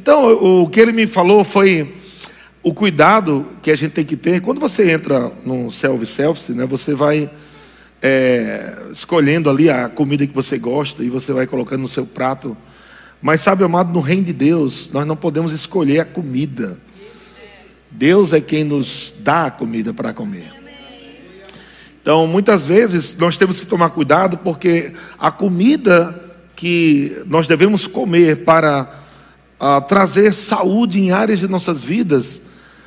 Então, o que ele me falou foi o cuidado que a gente tem que ter. Quando você entra no self-service, né, você vai é, escolhendo ali a comida que você gosta e você vai colocando no seu prato. Mas sabe, amado, no reino de Deus, nós não podemos escolher a comida. Deus é quem nos dá a comida para comer. Então, muitas vezes, nós temos que tomar cuidado, porque a comida que nós devemos comer para a, trazer saúde em áreas de nossas vidas,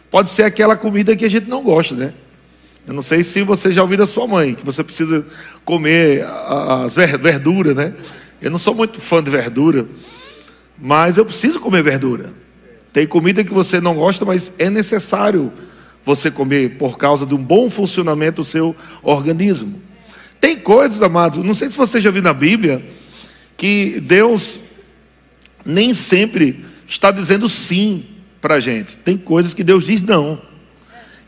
pode ser aquela comida que a gente não gosta, né? Eu não sei se você já ouviu da sua mãe, que você precisa comer as verduras, né? Eu não sou muito fã de verdura, mas eu preciso comer verdura. Tem comida que você não gosta, mas é necessário você comer por causa de um bom funcionamento do seu organismo. Tem coisas, amados, não sei se você já viu na Bíblia, que Deus nem sempre está dizendo sim para a gente. Tem coisas que Deus diz não.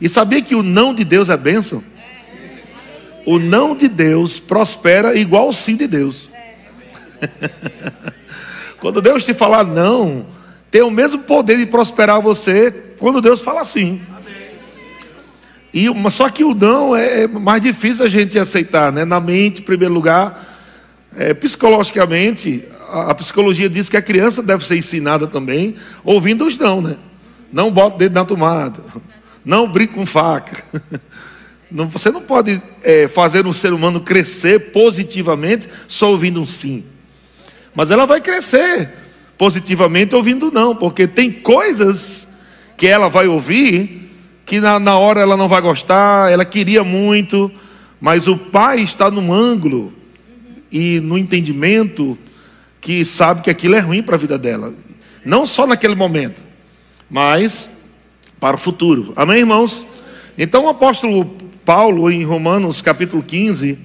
E sabia que o não de Deus é bênção? O não de Deus prospera igual o sim de Deus. quando Deus te falar não, tem o mesmo poder de prosperar você quando Deus fala sim. E, só que o não é, é mais difícil a gente aceitar, né? Na mente, em primeiro lugar, é, psicologicamente, a, psicologia diz que a criança deve ser ensinada também, ouvindo os não, né? Não bota o dedo na tomada, não brinque com faca. Não, você não pode é, fazer um ser humano crescer positivamente só ouvindo um sim. Mas ela vai crescer positivamente ouvindo não, porque tem coisas que ela vai ouvir que na, na hora ela não vai gostar, ela queria muito, mas o pai está num ângulo e no entendimento que sabe que aquilo é ruim para a vida dela. Não só naquele momento, mas para o futuro. Amém, irmãos? Então o apóstolo Paulo, em Romanos capítulo 15,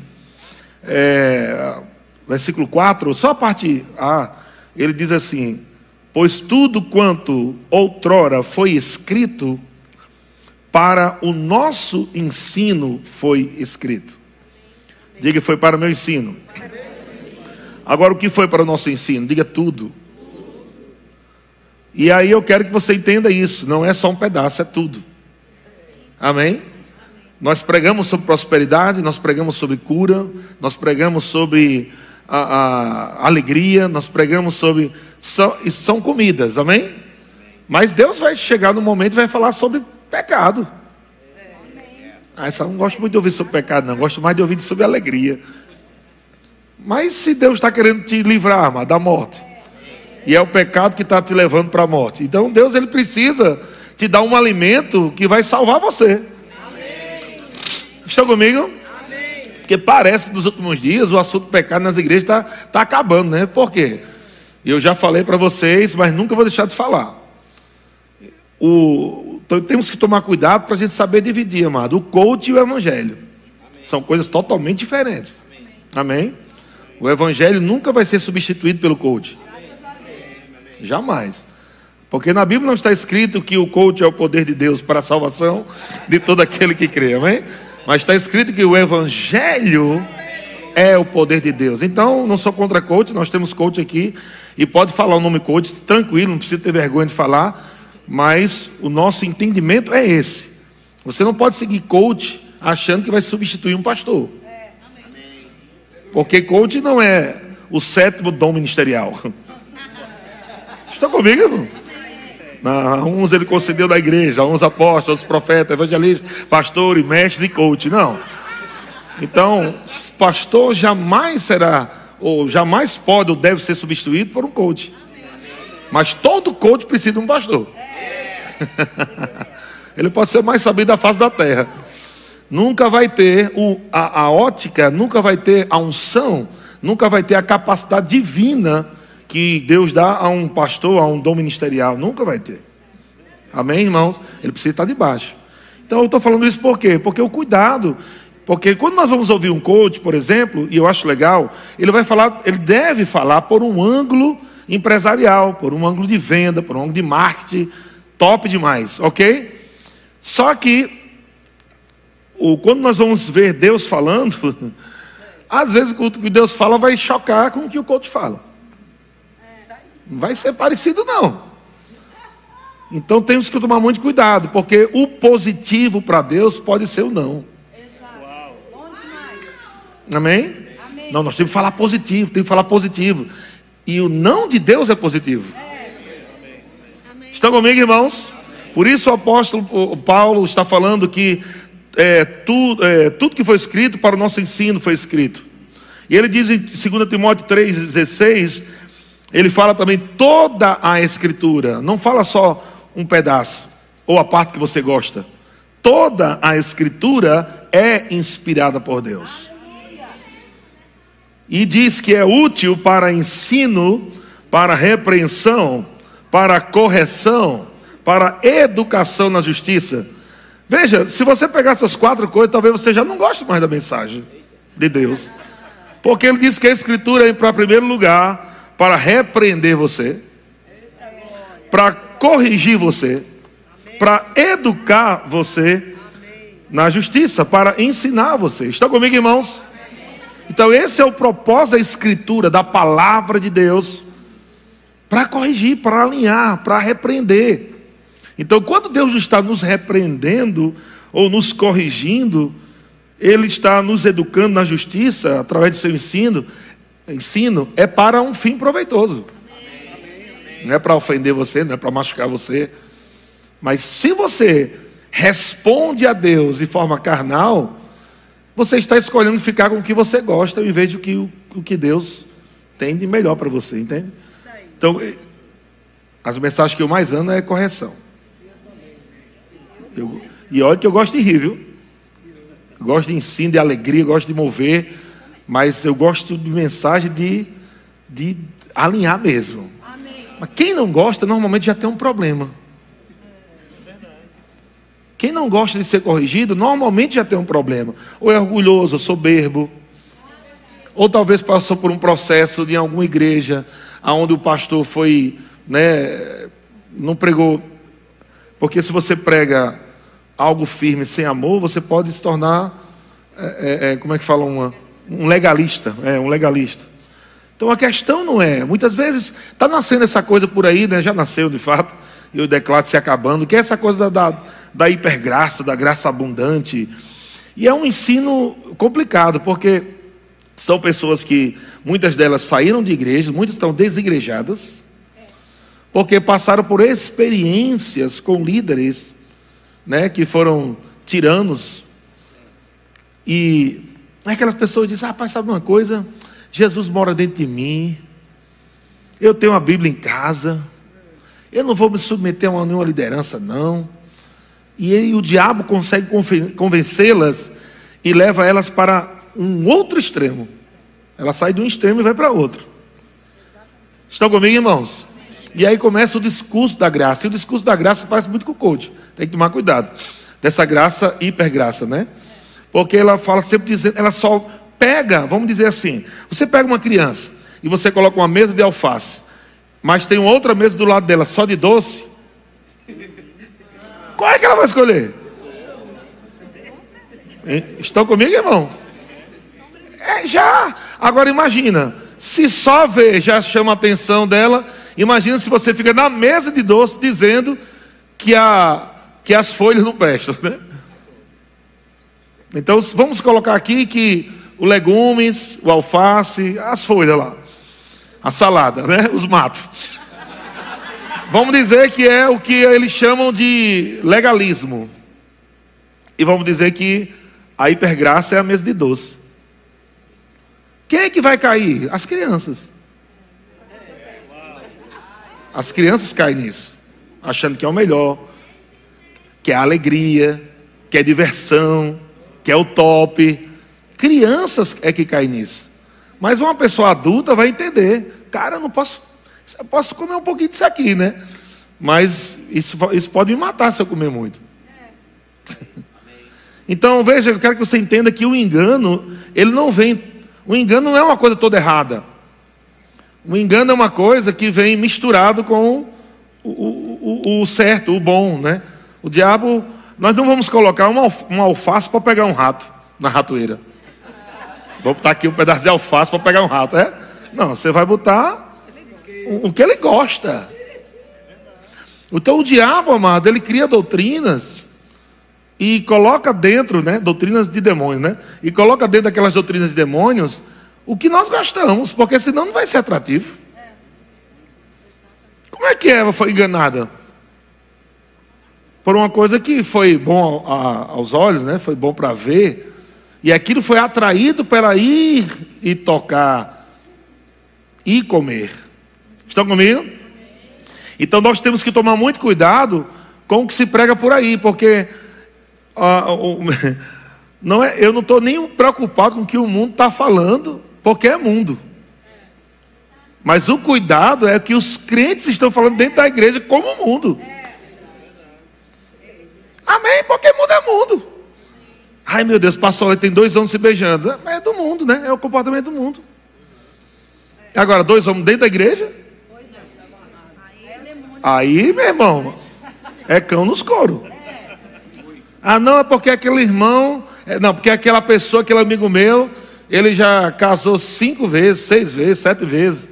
é, versículo 4, só a parte A, ele diz assim: Pois tudo quanto outrora foi escrito, para o nosso ensino foi escrito. Diga, foi para o meu ensino. Agora, o que foi para o nosso ensino? Diga tudo. E aí eu quero que você entenda isso, não é só um pedaço, é tudo. Amém? Nós pregamos sobre prosperidade, nós pregamos sobre cura, nós pregamos sobre a, a alegria, nós pregamos sobre. São, são comidas, amém? Mas Deus vai chegar no momento e vai falar sobre pecado. Ah, eu não gosto muito de ouvir sobre pecado, não, gosto mais de ouvir sobre alegria. Mas se Deus está querendo te livrar, amado, da morte, e é o pecado que está te levando para a morte, então Deus ele precisa te dar um alimento que vai salvar você. Amém. Estão comigo? Amém. Porque parece que nos últimos dias o assunto do pecado nas igrejas está tá acabando, né? Por quê? Eu já falei para vocês, mas nunca vou deixar de falar. O, então, temos que tomar cuidado para a gente saber dividir, amado, o coach e o evangelho. Amém. São coisas totalmente diferentes. Amém. Amém? O evangelho nunca vai ser substituído pelo coach. Jamais. Porque na Bíblia não está escrito que o coach é o poder de Deus para a salvação de todo aquele que crê, amém? Mas está escrito que o evangelho é o poder de Deus. Então, não sou contra coach, nós temos coach aqui e pode falar o nome coach tranquilo, não precisa ter vergonha de falar, mas o nosso entendimento é esse. Você não pode seguir coach achando que vai substituir um pastor. Porque coach não é o sétimo dom ministerial. Está comigo, irmão? Não, uns ele concedeu da igreja, uns apóstolos, outros profetas, evangelistas, pastores, mestres e coach. Não. Então, pastor jamais será, ou jamais pode ou deve ser substituído por um coach. Mas todo coach precisa de um pastor. Ele pode ser mais sabido da face da terra nunca vai ter o, a, a ótica, nunca vai ter a unção, nunca vai ter a capacidade divina que Deus dá a um pastor, a um dom ministerial. Nunca vai ter. Amém, irmãos? Ele precisa estar debaixo. Então eu estou falando isso por quê? Porque o cuidado. Porque quando nós vamos ouvir um coach, por exemplo, e eu acho legal, ele vai falar, ele deve falar por um ângulo empresarial, por um ângulo de venda, por um ângulo de marketing, top demais, ok? Só que o, quando nós vamos ver Deus falando, às vezes o que Deus fala vai chocar com o que o coach fala. Não vai ser parecido, não. Então temos que tomar muito cuidado, porque o positivo para Deus pode ser o não. Amém? Amém? Não, nós temos que falar positivo, temos que falar positivo. E o não de Deus é positivo. É. Estão comigo, irmãos? Por isso o apóstolo Paulo está falando que é, tu, é, tudo que foi escrito para o nosso ensino foi escrito. E ele diz em 2 Timóteo 3,16, ele fala também toda a escritura, não fala só um pedaço, ou a parte que você gosta. Toda a Escritura é inspirada por Deus. E diz que é útil para ensino, para repreensão, para correção, para educação na justiça. Veja, se você pegar essas quatro coisas, talvez você já não goste mais da mensagem de Deus. Porque ele diz que a Escritura é para primeiro lugar para repreender você, para corrigir você, para educar você na justiça, para ensinar você. Está comigo, irmãos? Então, esse é o propósito da Escritura, da palavra de Deus, para corrigir, para alinhar, para repreender. Então, quando Deus está nos repreendendo ou nos corrigindo, Ele está nos educando na justiça através do seu ensino. Ensino é para um fim proveitoso. Não é para ofender você, não é para machucar você. Mas se você responde a Deus de forma carnal, você está escolhendo ficar com o que você gosta, em vez de o que, o que Deus tem de melhor para você, entende? Então, eh, as mensagens que eu mais amo é correção. Eu, e olha que eu gosto de rir, viu? Eu gosto de ensino, de alegria, gosto de mover, mas eu gosto de mensagem de, de alinhar mesmo. Mas quem não gosta, normalmente já tem um problema. Quem não gosta de ser corrigido, normalmente já tem um problema. Ou é orgulhoso, ou soberbo. Ou talvez passou por um processo de alguma igreja, onde o pastor foi, né, não pregou. Porque se você prega algo firme sem amor, você pode se tornar, é, é, é como é que fala, uma, um legalista. É, um legalista. Então a questão não é, muitas vezes está nascendo essa coisa por aí, né? já nasceu de fato, e o declaro se acabando, que é essa coisa da, da, da hipergraça, da graça abundante. E é um ensino complicado, porque são pessoas que, muitas delas saíram de igreja, muitas estão desigrejadas, porque passaram por experiências com líderes né, que foram tiranos. E aquelas pessoas dizem, ah, pai, sabe uma coisa? Jesus mora dentro de mim. Eu tenho a Bíblia em casa. Eu não vou me submeter a nenhuma liderança, não. E, aí, o diabo consegue convencê-las e leva elas para um outro extremo. Ela sai de um extremo e vai para outro. Estão comigo, irmãos? E aí começa o discurso da graça. E o discurso da graça parece muito com o coach. Tem que tomar cuidado. Dessa graça, hipergraça, né? Porque ela fala sempre dizendo, ela só pega, vamos dizer assim, você pega uma criança e você coloca uma mesa de alface, mas tem outra mesa do lado dela só de doce, qual é que ela vai escolher? Estão comigo, irmão? É, já. Agora imagina, se só ver já chama a atenção dela, imagina se você fica na mesa de doce dizendo que, a, que as folhas não prestam, né? Então vamos colocar aqui que o legumes, o alface, as folhas lá, a salada, né? Os matos. Vamos dizer que é o que eles chamam de legalismo. E vamos dizer que a hipergraça é a mesa de doce. Quem é que vai cair? As crianças. As crianças caem nisso, achando que é o melhor, que é a alegria, que é diversão, que é o top. Crianças é que caem nisso. Mas uma pessoa adulta vai entender. Cara, eu não posso. Eu posso comer um pouquinho disso aqui, né? Mas isso, isso pode me matar se eu comer muito. Então, veja, eu quero que você entenda que o engano, ele não vem. O engano não é uma coisa toda errada. O engano é uma coisa que vem misturado com o, o, o, certo, o bom, né? O diabo, nós não vamos colocar uma, uma alface para pegar um rato na ratoeira. Vou botar aqui um pedaço de alface para pegar um rato, é? Não, você vai botar o, o que ele gosta. Então o diabo, amado, ele cria doutrinas e coloca dentro, né, doutrinas de demônios, né? E coloca dentro daquelas doutrinas de demônios o que nós gostamos, porque senão não vai ser atrativo. Como é que Eva foi enganada? Por uma coisa que foi bom aos olhos, né? Foi bom para ver. E aquilo foi atraído para ir e tocar e comer. Estão comigo? Então nós temos que tomar muito cuidado com o que se prega por aí, porque uh, não é, eu não estou nem preocupado com o que o mundo está falando, porque é mundo. Mas o cuidado é que os crentes estão falando dentro da igreja como mundo. Amém? Porque mundo é mundo. Ai meu Deus, pastor, ele tem dois homens se beijando. É do mundo, né? É o comportamento do mundo. Agora, dois homens dentro da igreja? Aí, meu irmão, é cão nos coros. Ah, não, é porque aquele irmão, é, não, porque aquela pessoa, aquele amigo meu, ele já casou cinco vezes, seis vezes, sete vezes.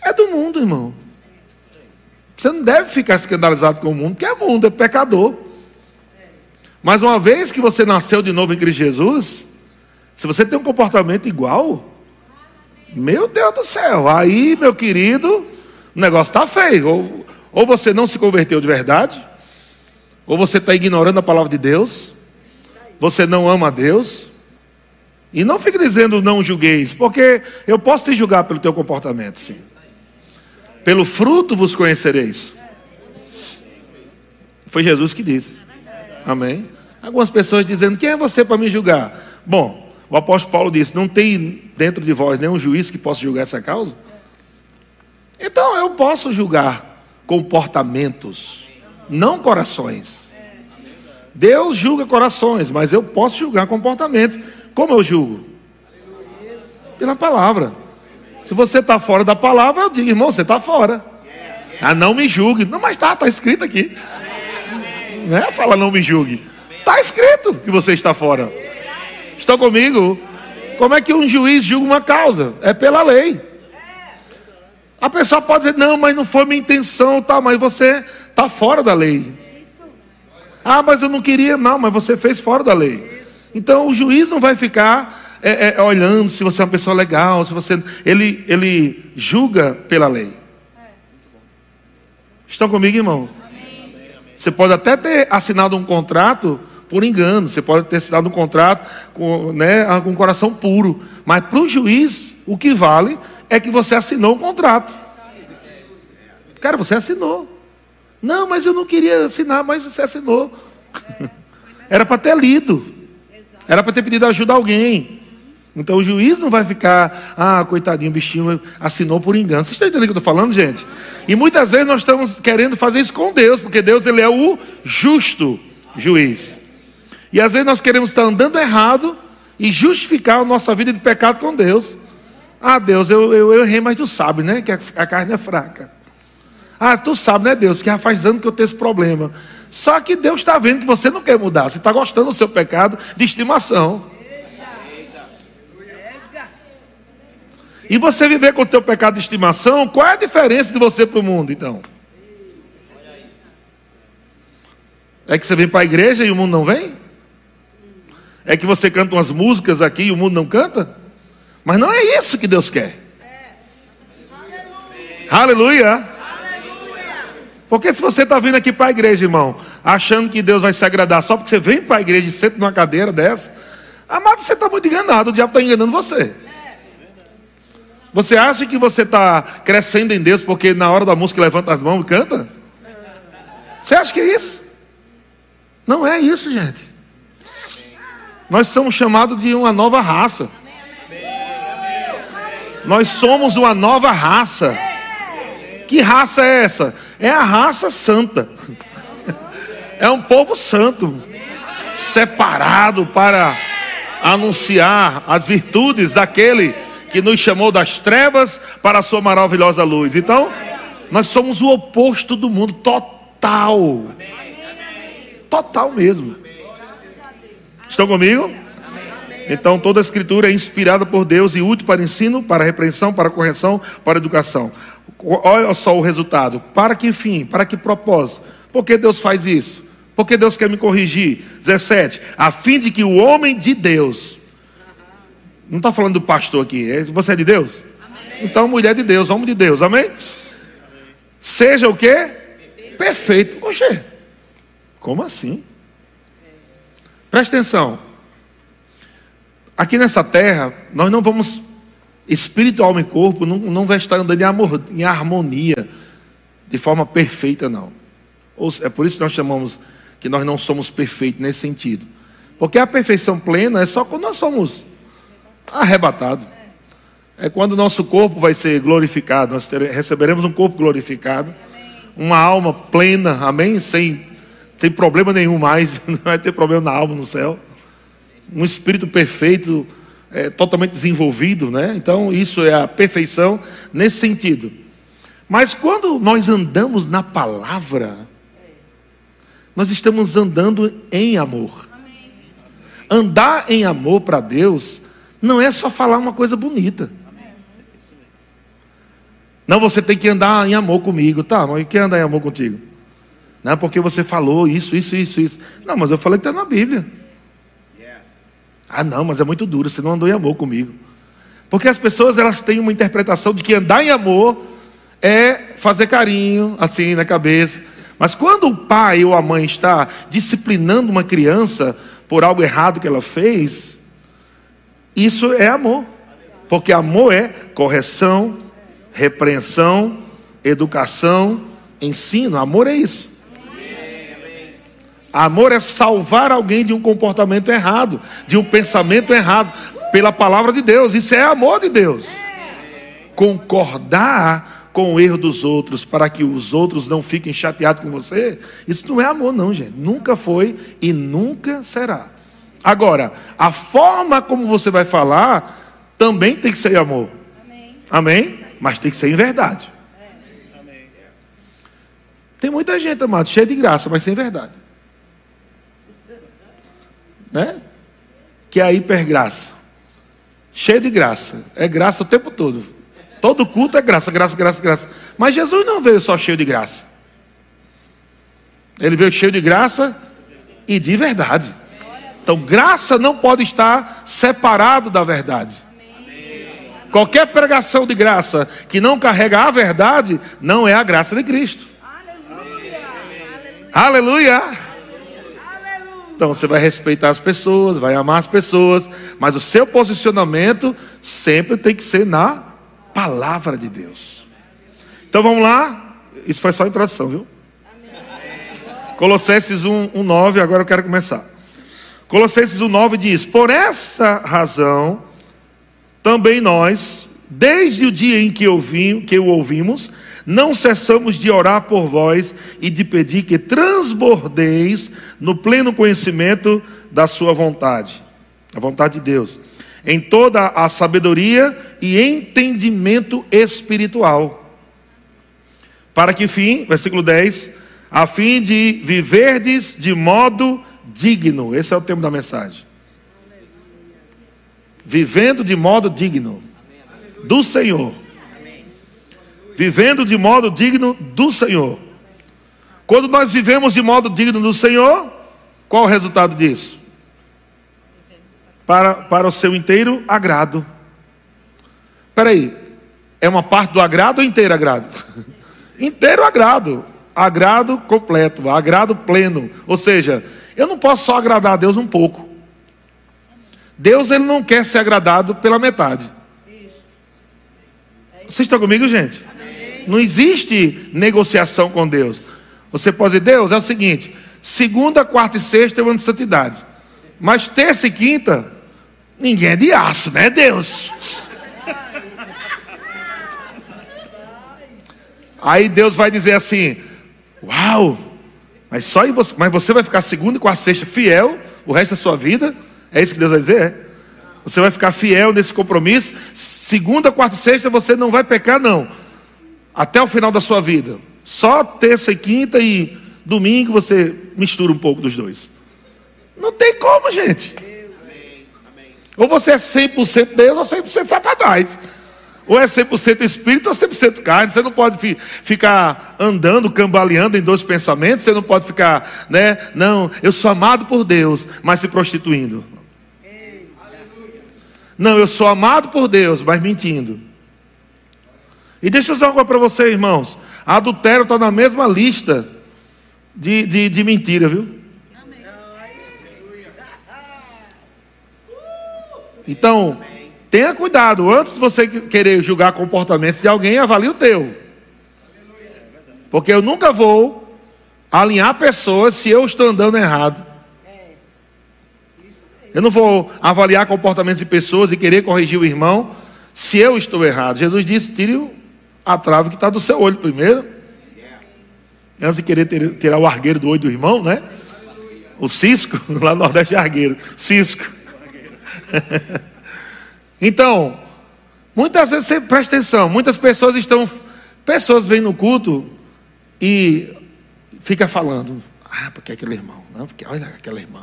É do mundo, irmão. Você não deve ficar escandalizado com o mundo, porque é mundo, é pecador. Mas uma vez que você nasceu de novo em Cristo Jesus, se você tem um comportamento igual, meu Deus do céu, aí, meu querido, o negócio está feio. Ou, ou você não se converteu de verdade, ou você está ignorando a palavra de Deus, você não ama a Deus. E não fique dizendo não julgueis, porque eu posso te julgar pelo teu comportamento, sim. Pelo fruto vos conhecereis. Foi Jesus que disse. Amém. Algumas pessoas dizendo: Quem é você para me julgar? Bom, o apóstolo Paulo disse: Não tem dentro de vós nenhum juiz que possa julgar essa causa? Então eu posso julgar comportamentos, não corações. Deus julga corações, mas eu posso julgar comportamentos. Como eu julgo? Pela palavra. Se você está fora da palavra, eu digo, irmão, você está fora. Ah, não me julgue. Não, mas está, está escrito aqui. Não é fala não me julgue. Está escrito que você está fora. Estão comigo? Como é que um juiz julga uma causa? É pela lei. A pessoa pode dizer, não, mas não foi minha intenção, tá, mas você está fora da lei. Ah, mas eu não queria, não, mas você fez fora da lei. Então o juiz não vai ficar é, é, olhando se você é uma pessoa legal, se você. Ele, ele julga pela lei. Estão comigo, irmão? Você pode até ter assinado um contrato por engano, você pode ter assinado um contrato com, né, com coração puro, mas para o juiz, o que vale é que você assinou um contrato. Cara, você assinou. Não, mas eu não queria assinar, mas você assinou. Era para ter lido. Era para ter pedido ajuda a alguém. Então o juiz não vai ficar, ah, coitadinho, o bichinho assinou por engano. Vocês estão entendendo o que eu estou falando, gente? E muitas vezes nós estamos querendo fazer isso com Deus, porque Deus ele é o justo juiz. E às vezes nós queremos estar andando errado e justificar a nossa vida de pecado com Deus. Ah, Deus, eu, eu, eu errei, mas tu sabe, né? Que a, a carne é fraca. Ah, tu sabe, né, Deus, que já faz anos que eu tenho esse problema. Só que Deus está vendo que você não quer mudar, você está gostando do seu pecado de estimação. E você viver com o teu pecado de estimação, qual é a diferença de você para o mundo, então? É que você vem para a igreja e o mundo não vem? É que você canta umas músicas aqui e o mundo não canta? Mas não é isso que Deus quer. É. Aleluia. Aleluia. Porque se você está vindo aqui para a igreja, irmão, achando que Deus vai se agradar só porque você vem para a igreja e senta numa cadeira dessa, amado, você está muito enganado, o diabo está enganando você. Você acha que você está crescendo em Deus porque na hora da música levanta as mãos e canta? Você acha que é isso? Não é isso, gente. Nós somos chamados de uma nova raça. Nós somos uma nova raça. Que raça é essa? É a raça santa. É um povo santo, separado para anunciar as virtudes daquele que nos chamou das trevas para a sua maravilhosa luz. Então, nós somos o oposto do mundo total. Total mesmo. Estão comigo? Então toda a escritura é inspirada por Deus e útil para ensino, para repreensão, para correção, para educação. Olha só o resultado. Para que fim? Para que propósito? Por que Deus faz isso? Por que Deus quer me corrigir? 17. A fim de que o homem de Deus. Não está falando do pastor aqui. É, você é de Deus? Amém. Então, mulher de Deus, homem de Deus. Amém? Amém. Seja o quê? Perfeito. Perfeito. Oxê. Como assim? Preste atenção. Aqui nessa terra, nós não vamos, espírito, alma e corpo, não, não vai estar andando em, harmonia, de forma perfeita, não. É por isso que nós chamamos que nós não somos perfeitos nesse sentido. Porque a perfeição plena é só quando nós somos arrebatados. É quando o nosso corpo vai ser glorificado, nós receberemos um corpo glorificado, uma alma plena, amém? Sem, sem problema nenhum mais, não vai ter problema na alma no céu. Um espírito perfeito, é, totalmente desenvolvido, né? Então, isso é a perfeição nesse sentido. Mas quando nós andamos na palavra, nós estamos andando em amor. Andar em amor para Deus não é só falar uma coisa bonita. Não, você tem que andar em amor comigo. Tá, mas quem andar em amor contigo? Não, porque você falou isso, isso, isso, isso. Não, mas eu falei que está na Bíblia. Ah, não, mas é muito duro, você não andou em amor comigo. Porque as pessoas elas têm uma interpretação de que andar em amor é fazer carinho, assim, na cabeça. Mas quando o pai ou a mãe está disciplinando uma criança por algo errado que ela fez, isso é amor. Porque amor é correção, repreensão, educação, ensino. Amor é isso. Amor é salvar alguém de um comportamento errado, de um pensamento errado, pela palavra de Deus. Isso é amor de Deus. Concordar com o erro dos outros para que os outros não fiquem chateados com você, isso não é amor, não, gente. Nunca foi e nunca será. Agora, a forma como você vai falar também tem que ser amor. Amém? Amém? Mas tem que ser em verdade. Tem muita gente, amado, cheia de graça, mas sem verdade. Né? Que é a hipergraça. Cheio de graça. É graça o tempo todo. Todo culto é graça, graça, graça, graça. Mas Jesus não veio só cheio de graça. Ele veio cheio de graça e de verdade. Então, graça não pode estar separado da verdade. Qualquer pregação de graça que não carrega a verdade, não é a graça de Cristo. Aleluia. Aleluia. Então você vai respeitar as pessoas, vai amar as pessoas, mas o seu posicionamento sempre tem que ser na palavra de Deus. Então vamos lá. Isso foi só a introdução, viu? Colossenses 1, 1, 9, agora eu quero começar. Colossenses 1, 9 diz: Por essa razão, também nós, desde o dia em que, ouvi, que o ouvimos, não cessamos de orar por vós e de pedir que transbordeis no pleno conhecimento da Sua vontade, a vontade de Deus em toda a sabedoria e entendimento espiritual. Para que fim, versículo 10, a fim de viverdes de modo digno. Esse é o tema da mensagem. Vivendo de modo digno do Senhor. Vivendo de modo digno do Senhor. Quando nós vivemos de modo digno do Senhor, qual o resultado disso? para, para o seu inteiro agrado. Espera aí, é uma parte do agrado ou inteiro agrado? inteiro agrado, agrado completo, agrado pleno. Ou seja, eu não posso só agradar a Deus um pouco. Deus ele não quer ser agradado pela metade. Vocês estão comigo, gente? Não existe negociação com Deus. Você pode dizer, Deus, é o seguinte: segunda, quarta e sexta eu ando de santidade. Mas terça e quinta, Ninguém é de aço, né, Deus? Aí Deus vai dizer assim: Uau, mas só você, mas você vai ficar segunda, quarta, sexta fiel o resto da sua vida? É isso que Deus vai dizer? É? Você vai ficar fiel nesse compromisso? Segunda, quarta e sexta você não vai pecar, não. Até o final da sua vida. Só terça e quinta e domingo você mistura um pouco dos dois. Não tem como, gente. Ou você é 100% Deus ou 100% Satanás. Ou é 100% espírito ou 100% carne. Você não pode fi, ficar andando, cambaleando em dois pensamentos. Você não pode ficar, né? Não, eu sou amado por Deus, mas se prostituindo. Não, eu sou amado por Deus, mas mentindo. E deixa eu dizer coisa para você, irmãos. Adultério está na mesma lista de, de, de mentira, viu? Então, tenha cuidado. Antes de você querer julgar comportamentos de alguém, avalie o teu. Porque eu nunca vou alinhar pessoas se eu estou andando errado. Eu não vou avaliar comportamentos de pessoas e querer corrigir o irmão se eu estou errado. Jesus disse: tire a trave que está do seu olho primeiro. Antes de querer tirar o argueiro do olho do irmão, né? O cisco, lá no Nordeste é argueiro. Cisco. então, muitas vezes você presta atenção, muitas pessoas estão. Pessoas vêm no culto e fica falando. Ah, porque aquele irmão. Não, porque olha aquela irmã.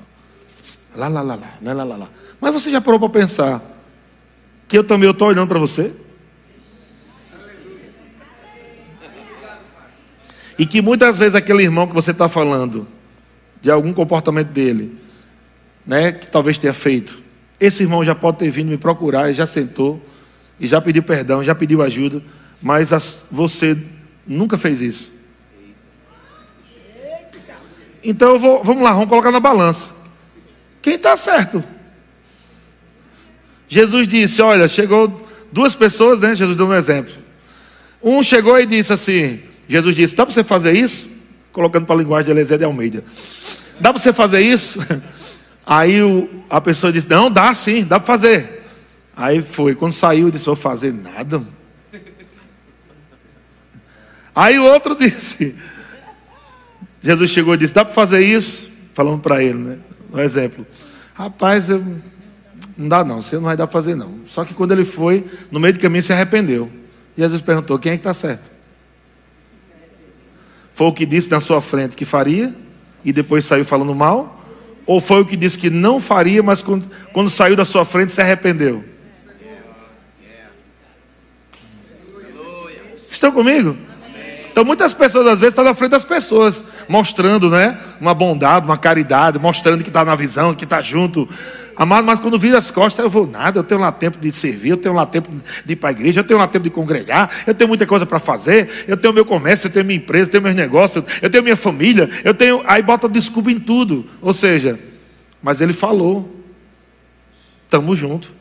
Lá, lá, lá, lá, lá, lá, lá. Mas você já parou para pensar que eu também estou olhando para você? E que muitas vezes aquele irmão que você está falando, de algum comportamento dele, né, que talvez tenha feito, esse irmão já pode ter vindo me procurar, e já sentou, e já pediu perdão, já pediu ajuda, mas as, você nunca fez isso. Então vou, vamos lá, vamos colocar na balança. Quem está certo? Jesus disse: Olha, chegou duas pessoas, né? Jesus deu um exemplo. Um chegou e disse assim: Jesus disse: Dá para você fazer isso? Colocando para a linguagem de Eliezer de Almeida: Dá para você fazer isso? Aí o, a pessoa disse: Não, dá sim, dá para fazer. Aí foi. Quando saiu, disse: Vou fazer nada. Aí o outro disse: Jesus chegou e disse: Dá para fazer isso? Falando para ele, né? Um exemplo. Rapaz, eu, não dá não, você não vai dar para fazer não. Só que quando ele foi, no meio do caminho se arrependeu. Jesus perguntou: quem é que está certo? Foi o que disse na sua frente que faria e depois saiu falando mal? Ou foi o que disse que não faria, mas quando, quando saiu da sua frente se arrependeu? Estão comigo? Então muitas pessoas às vezes estão na frente das pessoas, mostrando, né, uma bondade, uma caridade, mostrando que está na visão, que está junto. Amado, mas quando vira as costas, eu vou nada, eu tenho lá tempo de servir, eu tenho lá tempo de ir para a igreja, eu tenho lá tempo de congregar, eu tenho muita coisa para fazer, eu tenho meu comércio, eu tenho minha empresa, eu tenho meus negócios, eu tenho minha família, eu tenho. Aí bota desculpa em tudo. Ou seja, mas ele falou. Estamos juntos.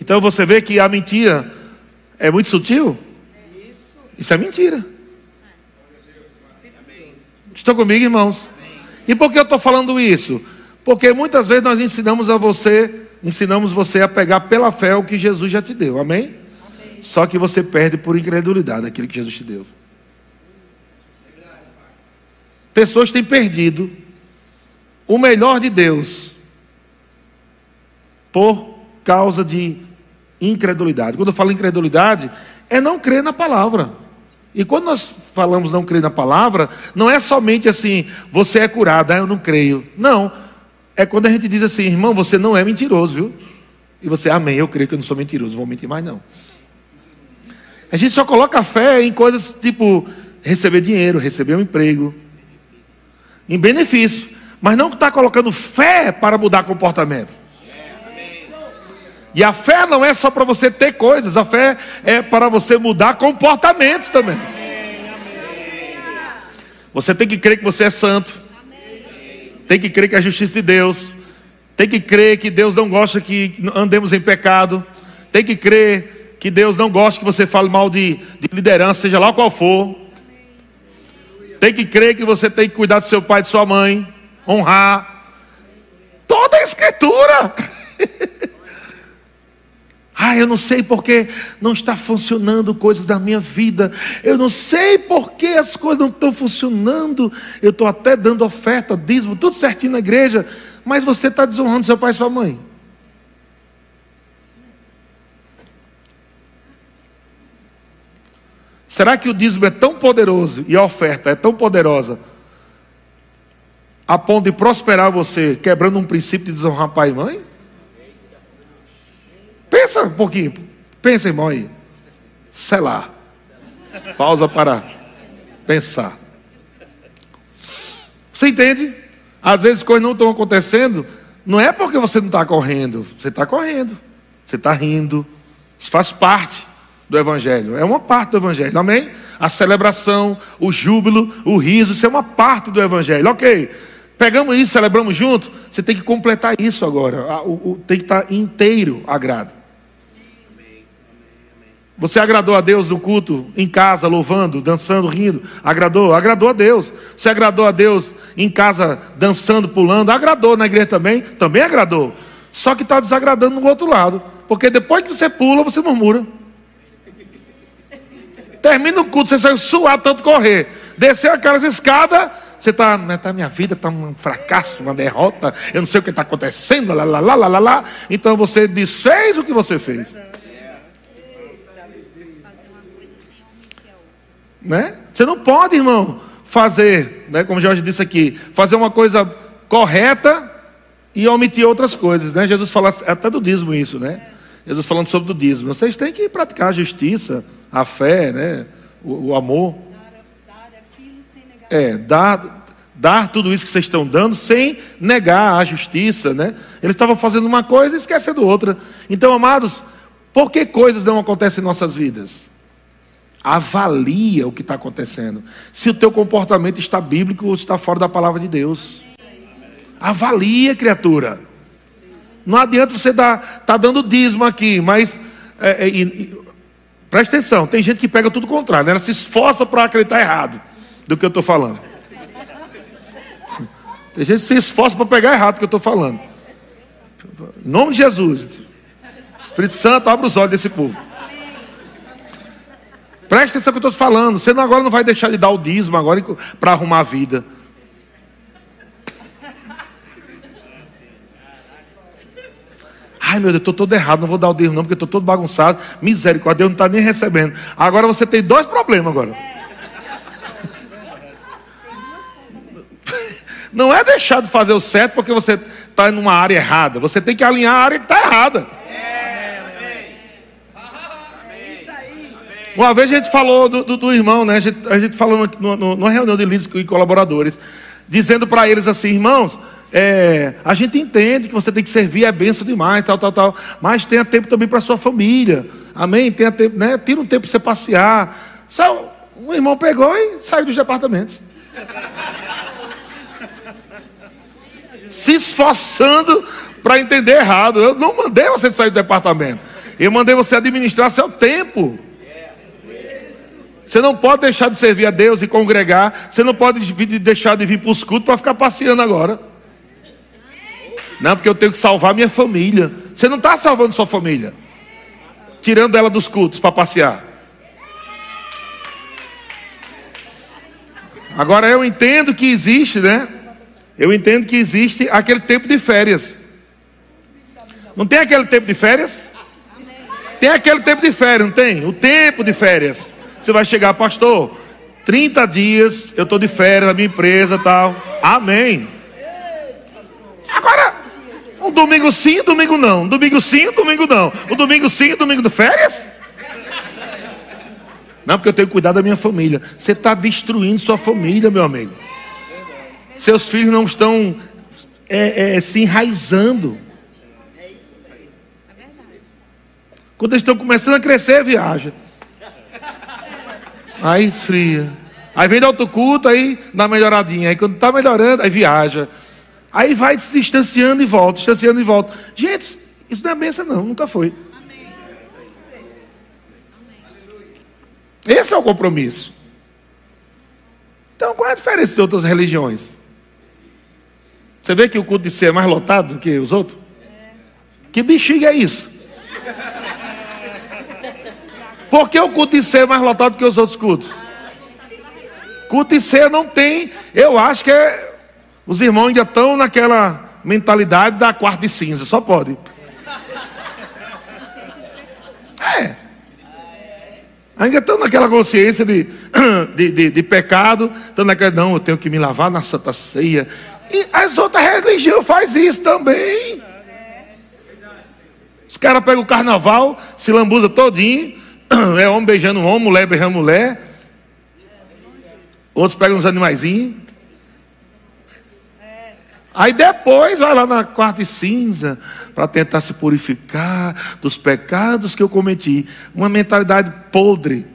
Então você vê que a mentira é muito sutil? Isso é mentira. Estão comigo, irmãos? E por que eu estou falando isso? Porque muitas vezes nós ensinamos a você, ensinamos você a pegar pela fé o que Jesus já te deu, amém? amém. Só que você perde por incredulidade aquilo que Jesus te deu. Pessoas têm perdido o melhor de Deus por causa de incredulidade. Quando eu falo incredulidade, é não crer na palavra. E quando nós falamos não crer na palavra, não é somente assim, você é curado, ah, eu não creio. Não. É quando a gente diz assim, irmão, você não é mentiroso, viu? E você, amém, eu creio que eu não sou mentiroso, vou mentir mais não. A gente só coloca fé em coisas tipo receber dinheiro, receber um emprego, em benefício, mas não está colocando fé para mudar comportamento. E a fé não é só para você ter coisas, a fé é para você mudar comportamentos também. Você tem que crer que você é santo. Tem que crer que é a justiça de Deus. Tem que crer que Deus não gosta que andemos em pecado. Tem que crer que Deus não gosta que você fale mal de, de liderança, seja lá qual for. Tem que crer que você tem que cuidar do seu pai e de sua mãe. Honrar. Toda a escritura. Ah, eu não sei porque não está funcionando coisas da minha vida. Eu não sei porque as coisas não estão funcionando. Eu estou até dando oferta, dízimo, tudo certinho na igreja. Mas você está desonrando seu pai e sua mãe. Será que o dízimo é tão poderoso e a oferta é tão poderosa a ponto de prosperar você, quebrando um princípio de desonrar pai e mãe? Pensa um pouquinho, pensa, irmão aí. Sei lá. Pausa para pensar. Você entende? Às vezes coisas não estão acontecendo, não é porque você não está correndo, você está correndo, você está rindo, isso faz parte do Evangelho, é uma parte do Evangelho, amém? A celebração, o júbilo, o riso, isso é uma parte do Evangelho, ok? Pegamos isso, celebramos junto, você tem que completar isso agora, tem que estar inteiro agrado. Você agradou a Deus no culto, em casa, louvando, dançando, rindo? Agradou? Agradou a Deus. Você agradou a Deus em casa, dançando, pulando? Agradou na igreja também? Também agradou. Só que está desagradando no outro lado. Porque depois que você pula, você murmura. Termina o culto, você saiu suar tanto correr. Desceu aquelas escadas, você está, tá, minha vida está um fracasso, uma derrota, eu não sei o que está acontecendo, lá, lá, lá, lá, lá. Então você desfez o que você fez. Né? Você não pode, irmão, fazer, né, como Jorge disse aqui, fazer uma coisa correta e omitir outras coisas. Né? Jesus fala até do dízimo isso, né? Jesus falando sobre o dízimo. Vocês têm que praticar a justiça, a fé, né? o, o amor. É, dar, dar tudo isso que vocês estão dando sem negar a justiça, né? Eles estavam fazendo uma coisa e esquecendo outra. Então, amados, por que coisas não acontecem em nossas vidas? Avalia o que está acontecendo. Se o teu comportamento está bíblico ou está fora da palavra de Deus. Avalia, criatura. Não adianta você estar tá dando dízimo aqui, mas é, é, presta atenção, tem gente que pega tudo contrário, né? ela se esforça para acreditar errado do que eu estou falando. Tem gente que se esforça para pegar errado do que eu estou falando. Em nome de Jesus. Espírito Santo, abre os olhos desse povo. Presta atenção que eu estou falando. Você agora não vai deixar de dar o dízimo agora para arrumar a vida. Ai meu Deus, estou todo errado, não vou dar o dízimo não, porque estou todo bagunçado. Misericórdia, Deus não está nem recebendo. Agora você tem dois problemas agora. Não é deixar de fazer o certo porque você está em uma área errada. Você tem que alinhar a área que está errada. Uma vez a gente falou do, do, do irmão, né? A gente, a gente falou no, no, numa reunião de líderes e colaboradores, dizendo para eles assim, irmãos, é, a gente entende que você tem que servir, é benção demais, tal, tal, tal, mas tenha tempo também para sua família, amém? Tenha tempo, né? Tira um tempo para você passear. Sabe, um irmão pegou e saiu dos departamentos. Se esforçando para entender errado. Eu não mandei você sair do departamento. Eu mandei você administrar seu tempo. Você não pode deixar de servir a Deus e congregar. Você não pode deixar de vir para os cultos para ficar passeando agora. Não, porque eu tenho que salvar minha família. Você não está salvando sua família, tirando ela dos cultos para passear. Agora eu entendo que existe, né? Eu entendo que existe aquele tempo de férias. Não tem aquele tempo de férias? Tem aquele tempo de férias, não tem? O tempo de férias. Você vai chegar, pastor, 30 dias eu estou de férias na minha empresa tal. Amém. Agora, um domingo sim, um domingo não. Um domingo sim, um domingo não. Um domingo sim, um domingo de férias? Não, porque eu tenho que cuidar da minha família. Você está destruindo sua família, meu amigo. Seus filhos não estão é, é, se enraizando. Quando eles estão começando a crescer, viaja. Aí esfria. Aí vem do outro culto, aí dá melhoradinha. Aí quando está melhorando, aí viaja. Aí vai se distanciando e volta, distanciando e volta. Gente, isso não é benção, não, nunca foi. Esse é o compromisso. Então, qual é a diferença de outras religiões? Você vê que o culto de ser é mais lotado do que os outros? Que bexiga é isso? Por que o culto de ceia é mais lotado que os outros cultos? Culto de ceia não tem. Eu acho que é, os irmãos ainda estão naquela mentalidade da quarta de cinza. Só pode. É. Ainda estão naquela consciência de, de, de, de pecado, estão naquela, não, eu tenho que me lavar na Santa Ceia. E as outras religiões fazem isso também. Os caras pegam o carnaval, se lambuza todinho, é homem beijando homem, mulher beijando mulher. Outros pegam uns animaizinhos. Aí depois vai lá na quarta e cinza para tentar se purificar dos pecados que eu cometi. Uma mentalidade podre,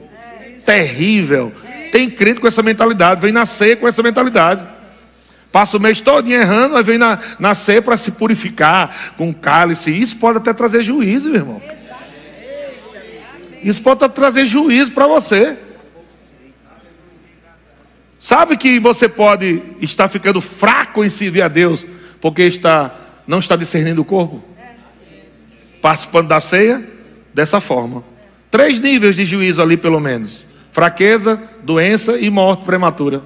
terrível. Tem crente com essa mentalidade, vem nascer com essa mentalidade. Passa o mês todo errando, aí vem na, nascer para se purificar com cálice. Isso pode até trazer juízo, meu irmão. Isso pode trazer juízo para você. Sabe que você pode estar ficando fraco em servir a Deus porque está, não está discernindo o corpo? Participando da ceia dessa forma. Três níveis de juízo ali, pelo menos: fraqueza, doença e morte prematura.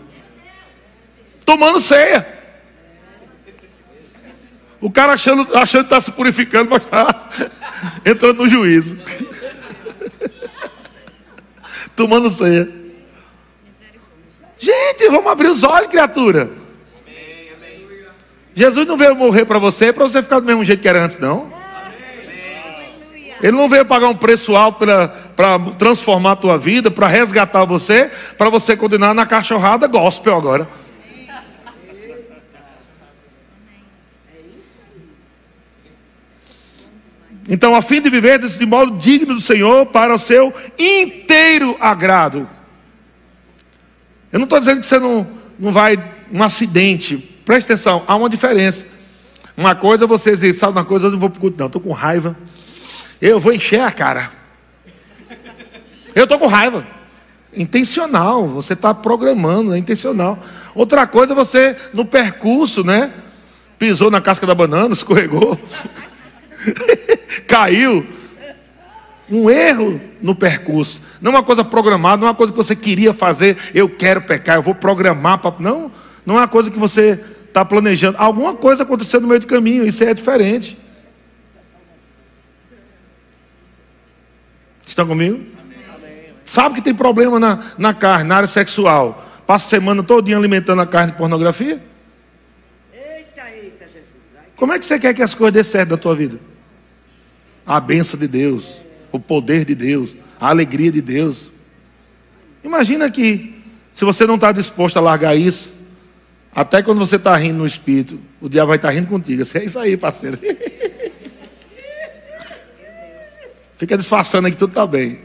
Tomando ceia. O cara achando, achando que está se purificando, mas está entrando no juízo. Tomando ceia. Gente, vamos abrir os olhos, criatura. Jesus não veio morrer para você para você ficar do mesmo jeito que era antes, não. Ele não veio pagar um preço alto para transformar a tua vida, para resgatar você, para você continuar na cachorrada gospel agora. Então, a fim de viver de modo digno do Senhor para o seu inteiro agrado. Eu não estou dizendo que você não, não vai um acidente. Preste atenção, há uma diferença. Uma coisa é você dizer, sabe uma coisa, eu não vou para culto, não, estou com raiva. Eu vou encher a cara. Eu estou com raiva. Intencional, você está programando, é intencional. Outra coisa é você, no percurso, né? Pisou na casca da banana, escorregou, caiu. Um erro no percurso. Não é uma coisa programada, não é uma coisa que você queria fazer, eu quero pecar, eu vou programar para. Não, não é uma coisa que você está planejando. Alguma coisa aconteceu no meio do caminho, isso é diferente. Estão comigo? Sabe que tem problema na, na carne, na área sexual. Passa a semana todinha alimentando a carne de pornografia? Eita, eita, Jesus. Como é que você quer que as coisas dê certo na tua vida? A benção de Deus, o poder de Deus, a alegria de Deus. Imagina que, se você não está disposto a largar isso, até quando você está rindo no espírito, o diabo vai estar tá rindo contigo. É isso aí, parceiro. Fica disfarçando aí que tudo está bem.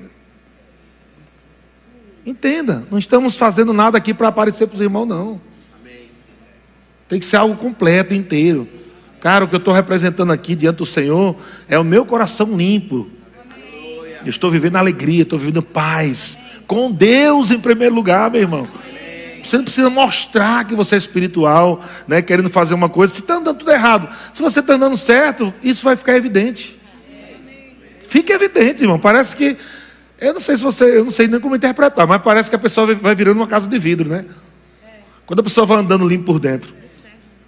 Entenda, não estamos fazendo nada aqui para aparecer para os irmãos, não. Tem que ser algo completo, inteiro. Cara, o que eu estou representando aqui diante do Senhor é o meu coração limpo. Eu estou vivendo alegria, estou vivendo paz. Com Deus em primeiro lugar, meu irmão. Você não precisa mostrar que você é espiritual, né, querendo fazer uma coisa. Se está andando tudo errado, se você está andando certo, isso vai ficar evidente. Fica evidente, irmão. Parece que. Eu não sei se você. Eu não sei nem como interpretar, mas parece que a pessoa vai virando uma casa de vidro, né? Quando a pessoa vai andando limpo por dentro.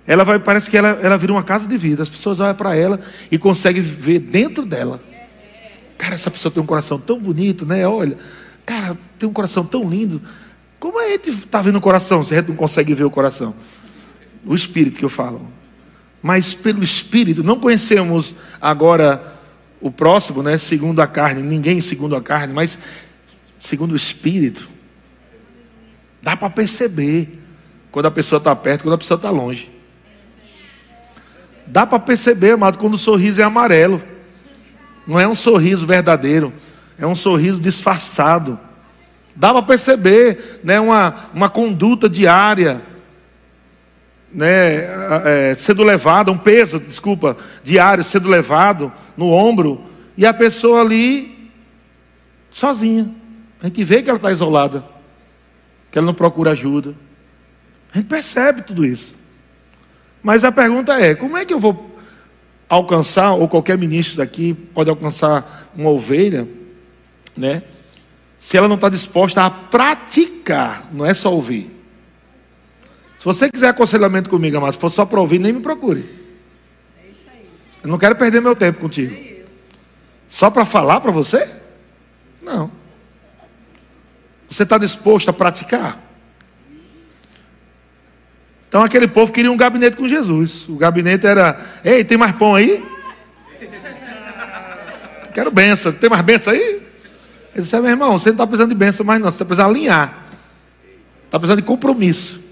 Ela vai, parece que ela, ela vira uma casa de vidro. As pessoas olham para ela e conseguem ver dentro dela. Cara, essa pessoa tem um coração tão bonito, né? Olha, cara, tem um coração tão lindo. Como a gente está vendo o coração se a gente não consegue ver o coração? O espírito que eu falo. Mas pelo espírito, não conhecemos agora o próximo, né? Segundo a carne, ninguém segundo a carne, mas segundo o espírito. Dá para perceber quando a pessoa está perto, quando a pessoa está longe. Dá para perceber, amado, quando o sorriso é amarelo. Não é um sorriso verdadeiro, é um sorriso disfarçado. Dá para perceber né, uma, uma conduta diária, né, é, sendo levada, um peso, desculpa, diário sendo levado no ombro, e a pessoa ali sozinha. A gente vê que ela está isolada, que ela não procura ajuda. A gente percebe tudo isso. Mas a pergunta é: como é que eu vou alcançar, ou qualquer ministro daqui pode alcançar uma ovelha, né? Se ela não está disposta a praticar, não é só ouvir. Se você quiser aconselhamento comigo, mas se for só para ouvir, nem me procure. Eu não quero perder meu tempo contigo. Só para falar para você? Não. Você está disposto a praticar? Então aquele povo queria um gabinete com Jesus. O gabinete era: Ei, tem mais pão aí? Quero benção. Tem mais benção aí? Ele disse: Meu irmão, você não está precisando de benção mais, não. Você está precisando alinhar. Está precisando de compromisso.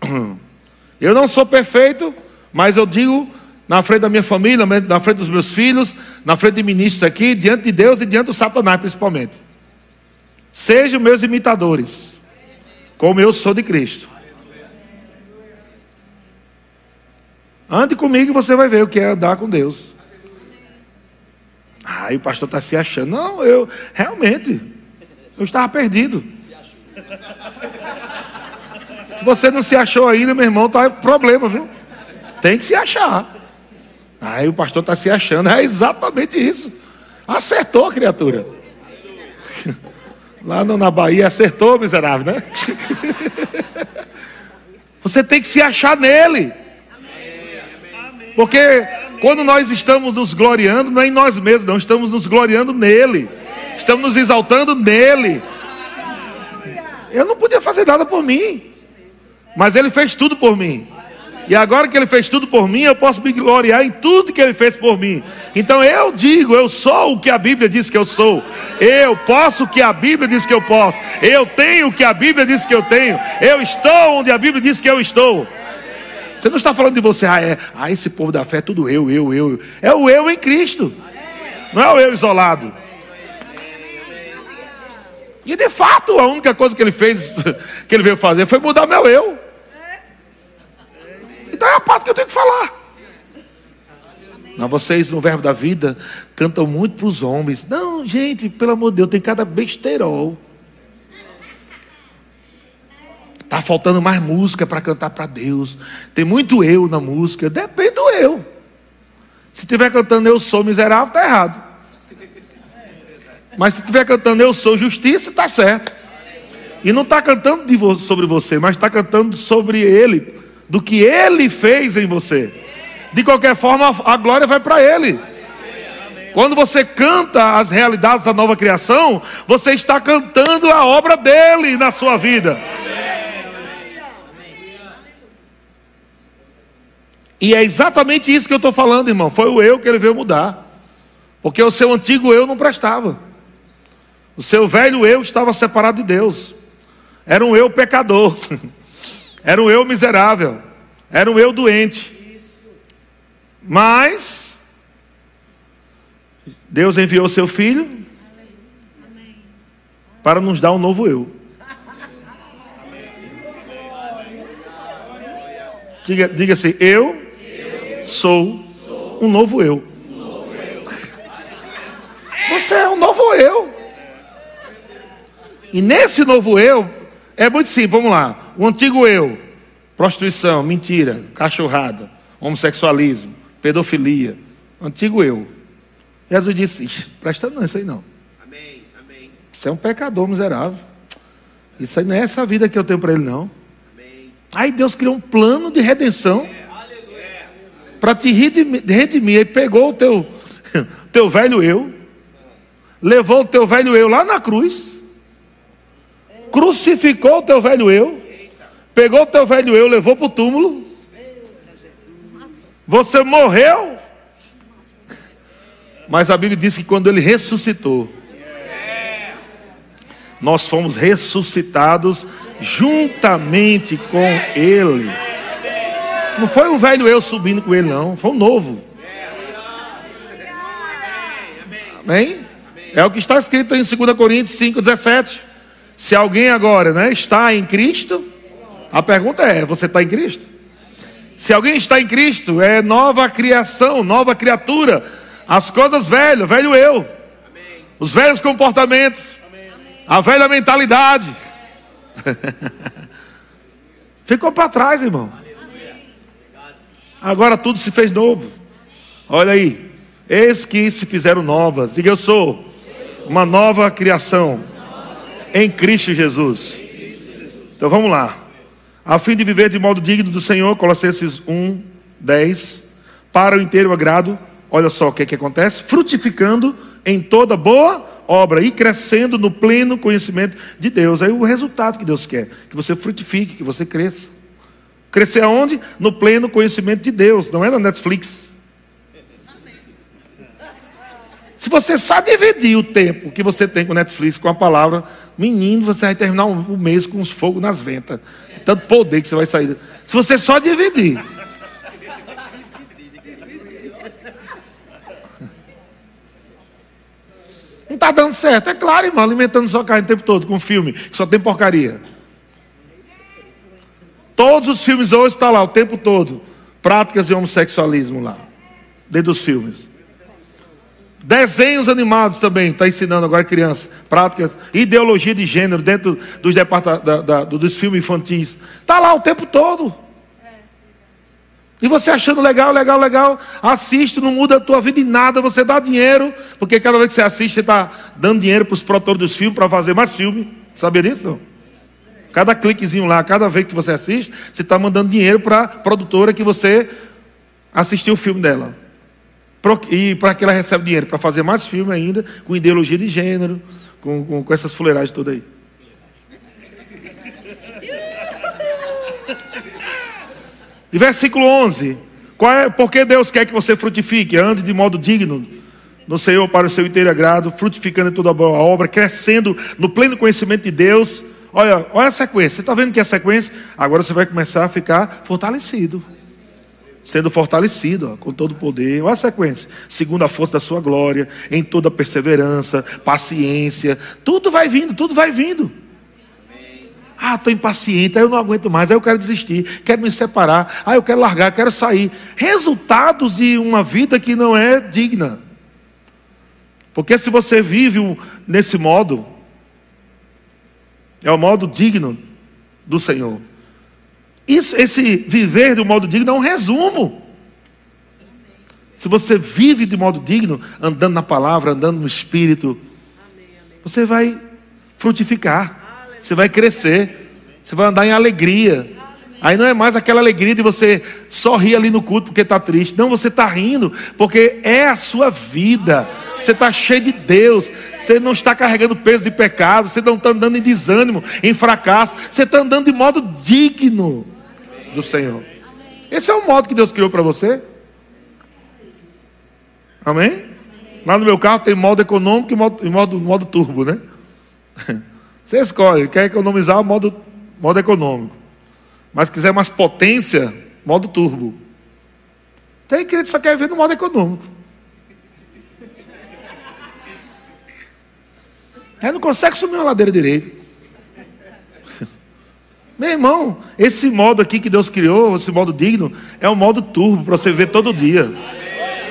Eu não sou perfeito, mas eu digo na frente da minha família, na frente dos meus filhos, na frente de ministros aqui, diante de Deus e diante do Satanás principalmente. Sejam meus imitadores, como eu sou de Cristo. Ande comigo e você vai ver o que é andar com Deus. Aí o pastor está se achando. Não, eu realmente, eu estava perdido. Se você não se achou ainda, meu irmão, tá problema, viu? Tem que se achar. Aí o pastor está se achando. É exatamente isso. Acertou a criatura. Lá na Bahia acertou, miserável, né? Você tem que se achar nele. Porque quando nós estamos nos gloriando, não é em nós mesmos, não, estamos nos gloriando nele. Estamos nos exaltando nele. Eu não podia fazer nada por mim, mas ele fez tudo por mim. E agora que ele fez tudo por mim, eu posso me gloriar em tudo que ele fez por mim. Então eu digo, eu sou o que a Bíblia diz que eu sou. Eu posso o que a Bíblia diz que eu posso. Eu tenho o que a Bíblia diz que eu tenho. Eu estou onde a Bíblia diz que eu estou. Você não está falando de você, ah, é, ah, esse povo da fé é tudo eu, eu, eu. É o eu em Cristo. Não é o eu isolado. E de fato, a única coisa que ele fez, que ele veio fazer, foi mudar meu eu. Então é a parte que eu tenho que falar. Não, vocês no Verbo da Vida cantam muito para os homens. Não, gente, pelo amor de Deus, tem cada besterol. Está faltando mais música para cantar para Deus. Tem muito eu na música. Depende do eu. Se estiver cantando eu sou miserável, está errado. Mas se estiver cantando eu sou justiça, está certo. E não está cantando sobre você, mas está cantando sobre ele, do que ele fez em você. De qualquer forma, a glória vai para ele. Quando você canta as realidades da nova criação, você está cantando a obra dele na sua vida. E é exatamente isso que eu estou falando, irmão. Foi o eu que ele veio mudar. Porque o seu antigo eu não prestava. O seu velho eu estava separado de Deus. Era um eu pecador. Era um eu miserável. Era um eu doente. Mas Deus enviou seu filho para nos dar um novo eu. Diga, diga assim: eu, sou, um novo eu. Você é um novo eu. E nesse novo eu, é muito simples, vamos lá. O antigo eu, prostituição, mentira, cachorrada, homossexualismo, pedofilia. Antigo eu. Jesus disse: presta não, isso aí não. Amém, amém. Isso é um pecador miserável. Isso aí não é essa vida que eu tenho para ele, não. Amém. Aí Deus criou um plano de redenção é, para te redimir. Ele pegou o teu, teu velho eu, levou o teu velho eu lá na cruz crucificou o teu velho eu, pegou o teu velho eu, levou para o túmulo. Você morreu. Mas a Bíblia diz que quando ele ressuscitou, nós fomos ressuscitados juntamente com ele. Não foi um velho eu subindo com ele, não. Foi um novo. Amém? É o que está escrito em 2 Coríntios 5,17. Se alguém agora né, está em Cristo, a pergunta é: você está em Cristo? Se alguém está em Cristo, é nova criação, nova criatura. As coisas velhas, velho eu, os velhos comportamentos, a velha mentalidade. Ficou para trás, irmão. Agora tudo se fez novo. Olha aí, eis que se fizeram novas. Diga eu sou uma nova criação em Cristo Jesus. Então vamos lá. A fim de viver de modo digno do Senhor, Colossenses 1, 10, para o inteiro agrado, olha só o que, é que acontece: frutificando em toda boa obra e crescendo no pleno conhecimento de Deus. Aí o resultado que Deus quer, que você frutifique, que você cresça. Crescer aonde? No pleno conhecimento de Deus, não é na Netflix. Se você só dividir o tempo que você tem com Netflix com a palavra, menino, você vai terminar o mês com os fogos nas ventas. Tanto poder que você vai sair. Se você só dividir. Não está dando certo. É claro, irmão, alimentando sua carne o tempo todo com filme, que só tem porcaria. Todos os filmes hoje estão tá lá o tempo todo. Práticas de homossexualismo lá. Dentro dos filmes. Desenhos animados também, está ensinando agora crianças. Práticas, ideologia de gênero dentro dos, da, da, dos filmes infantis. Está lá o tempo todo. E você achando legal, legal, legal, assiste, não muda a tua vida em nada, você dá dinheiro, porque cada vez que você assiste, você está dando dinheiro para os produtores dos filmes para fazer mais filme. Sabia disso? Não? Cada cliquezinho lá, cada vez que você assiste, você está mandando dinheiro para a produtora que você assistiu o filme dela. E para que ela recebe dinheiro? Para fazer mais filme ainda, com ideologia de gênero, com, com, com essas fuleiragens todas aí. E versículo 11: qual é, Por que Deus quer que você frutifique? Ande de modo digno no Senhor para o seu inteiro agrado, frutificando em toda a boa obra, crescendo no pleno conhecimento de Deus. Olha, olha a sequência. Você está vendo que é a sequência? Agora você vai começar a ficar fortalecido. Sendo fortalecido ó, com todo o poder. Olha a sequência. Segundo a força da sua glória, em toda perseverança, paciência. Tudo vai vindo, tudo vai vindo. Ah, estou impaciente, aí eu não aguento mais, aí eu quero desistir, quero me separar, aí eu quero largar, quero sair. Resultados de uma vida que não é digna. Porque se você vive nesse modo, é o modo digno do Senhor. Isso, esse viver de um modo digno é um resumo. Se você vive de modo digno, andando na palavra, andando no Espírito, você vai frutificar. Você vai crescer. Você vai andar em alegria. Aí não é mais aquela alegria de você sorrir ali no culto porque está triste. Não, você está rindo porque é a sua vida. Você está cheio de Deus. Você não está carregando peso de pecado. Você não está andando em desânimo, em fracasso. Você está andando de modo digno do Senhor. Esse é o modo que Deus criou para você. Amém? Lá no meu carro tem modo econômico e modo, modo, modo turbo, né? Você escolhe, quer economizar modo, modo econômico. Mas quiser mais potência, modo turbo. Tem crente que só quer ver no modo econômico. Aí não consegue subir uma ladeira direito. Meu irmão, esse modo aqui que Deus criou, esse modo digno, é um modo turbo para você ver todo dia.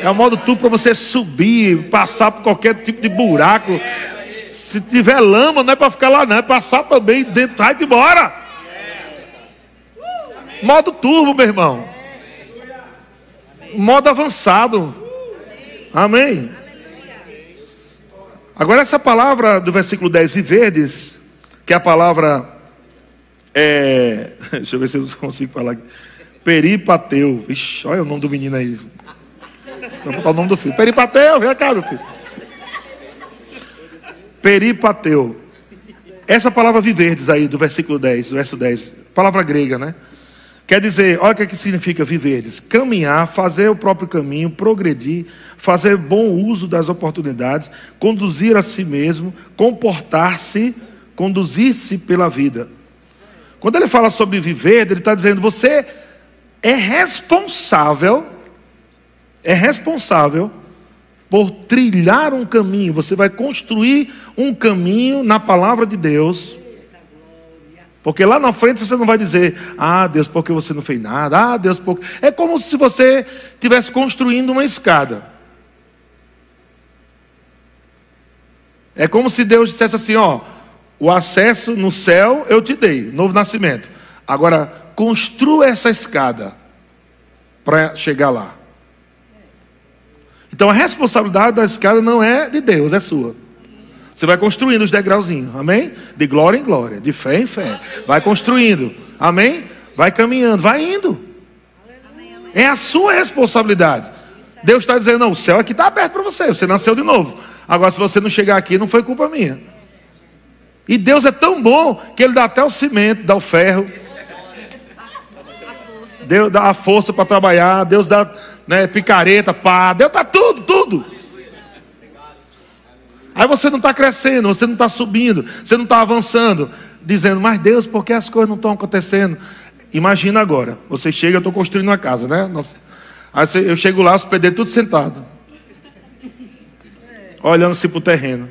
É um modo turbo para você subir, passar por qualquer tipo de buraco, se tiver lama, não é para ficar lá, não, é passar também dentro, vai embora. Modo turbo, meu irmão. Modo avançado. Amém. Agora, essa palavra do versículo 10, e verdes, que é a palavra. É, deixa eu ver se eu consigo falar aqui. Peripateu. Ixi, olha o nome do menino aí. Vou botar o nome do filho. Peripateu, vem cá, meu filho peripateu. Essa palavra viverdes aí, do versículo 10, do verso 10, palavra grega, né? Quer dizer, olha o que, é que significa viverdes: caminhar, fazer o próprio caminho, progredir, fazer bom uso das oportunidades, conduzir a si mesmo, comportar-se, conduzir-se pela vida. Quando ele fala sobre viver, ele está dizendo: você é responsável, é responsável por trilhar um caminho, você vai construir um caminho na palavra de Deus. Porque lá na frente você não vai dizer, ah, Deus, porque você não fez nada, ah, Deus, porque. É como se você estivesse construindo uma escada. É como se Deus dissesse assim: ó, o acesso no céu eu te dei, novo nascimento. Agora, construa essa escada para chegar lá. Então a responsabilidade da escada não é de Deus, é sua. Você vai construindo os degrauzinhos, amém? De glória em glória, de fé em fé. Vai construindo, amém? Vai caminhando, vai indo. É a sua responsabilidade. Deus está dizendo: não, o céu aqui está aberto para você, você nasceu de novo. Agora, se você não chegar aqui, não foi culpa minha. E Deus é tão bom que Ele dá até o cimento, dá o ferro. Deus dá a força para trabalhar, Deus dá né, picareta, pá, Deus dá tudo, tudo. Aí você não está crescendo, você não está subindo, você não está avançando, dizendo, mas Deus, por que as coisas não estão acontecendo? Imagina agora, você chega, eu estou construindo uma casa, né? Nossa. Aí eu chego lá, os pedreiros tudo sentado, olhando assim para o terreno.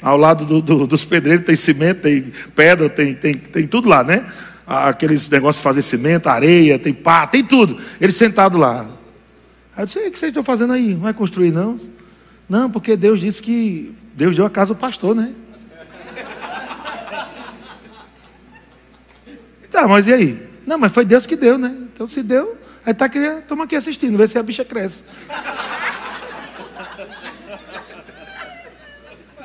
Ao lado do, do, dos pedreiros tem cimento, tem pedra, tem, tem, tem tudo lá, né? Aqueles negócios de fazer cimento, areia, tem pá, tem tudo. Ele sentado lá. Aí eu disse, o que vocês estão fazendo aí? Não vai construir não? Não, porque Deus disse que Deus deu a casa ao pastor, né? Tá, mas e aí? Não, mas foi Deus que deu, né? Então se deu, aí tá aqui, estamos aqui assistindo, ver se a bicha cresce.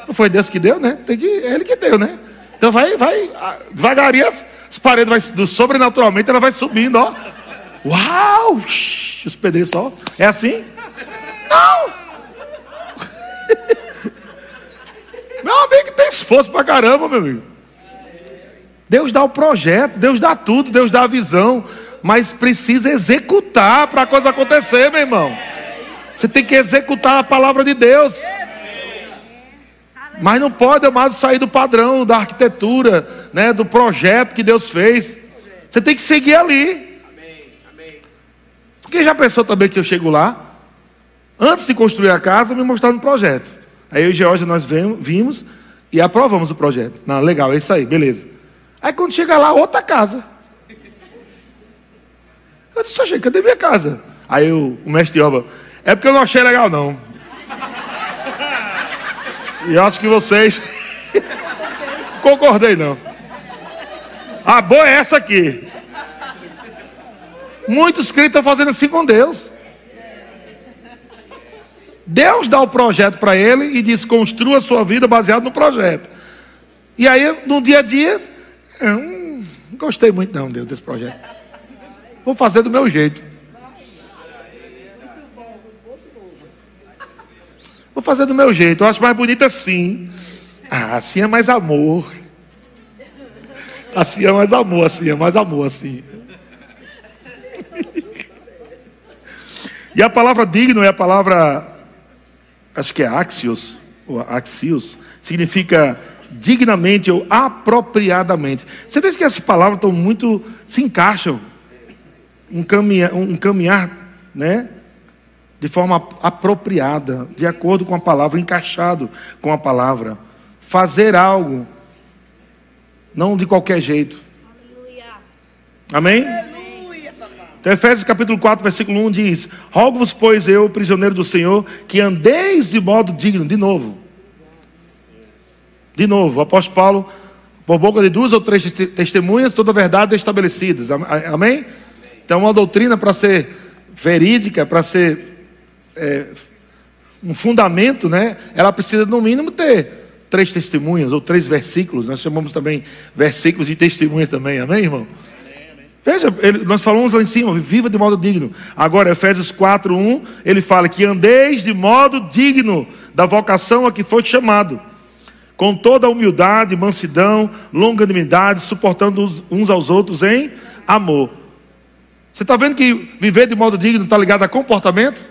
Não foi Deus que deu, né? Tem que, é Ele que deu, né? Então vai, vai, devagarinho as, as paredes vai, do sobrenaturalmente ela vai subindo, ó. Uau! Os pedreiros só. É assim? Não! meu amigo tem esforço pra caramba, meu amigo. Deus dá o projeto, Deus dá tudo, Deus dá a visão, mas precisa executar para a coisa acontecer, meu irmão. Você tem que executar a palavra de Deus. Mas não pode, amado, sair do padrão, da arquitetura, né, do projeto que Deus fez. Você tem que seguir ali. Porque já pensou também que eu chego lá, antes de construir a casa, me mostraram um projeto. Aí eu e Georgia nós vimos e aprovamos o projeto. Não, legal, é isso aí, beleza. Aí quando chega lá, outra casa. Eu disse, achei, cadê minha casa? Aí o, o mestre de obra, é porque eu não achei legal não. E acho que vocês concordei não. A boa é essa aqui. Muitos crentes estão fazendo assim com Deus. Deus dá o projeto para ele e diz: construa sua vida baseado no projeto. E aí, no dia a dia, eu não gostei muito, não, Deus, desse projeto. Vou fazer do meu jeito. Vou fazer do meu jeito. Eu acho mais bonito assim. Ah, assim é mais amor. Assim é mais amor, assim é mais amor, assim. E a palavra digno é a palavra acho que é axios, ou axios, significa dignamente ou apropriadamente. Você vê que essas palavras estão muito, se encaixam, um caminhar, um caminhar né, de forma apropriada, de acordo com a palavra, encaixado com a palavra. Fazer algo, não de qualquer jeito. Amém? Então, Efésios capítulo 4, versículo 1 diz: Rogo-vos, pois eu, prisioneiro do Senhor, que andeis de modo digno. De novo. De novo, o apóstolo Paulo, por boca de duas ou três testemunhas, toda a verdade é estabelecida. Amém? Então, uma doutrina para ser verídica, para ser é, um fundamento, né? Ela precisa, no mínimo, ter três testemunhas ou três versículos. Nós chamamos também versículos de testemunhas também. Amém, irmão? Veja, ele, nós falamos lá em cima, viva de modo digno. Agora, Efésios 4, 1, ele fala que andeis de modo digno da vocação a que foi chamado, com toda a humildade, mansidão, longanimidade, suportando uns aos outros em amor. Você está vendo que viver de modo digno está ligado a comportamento?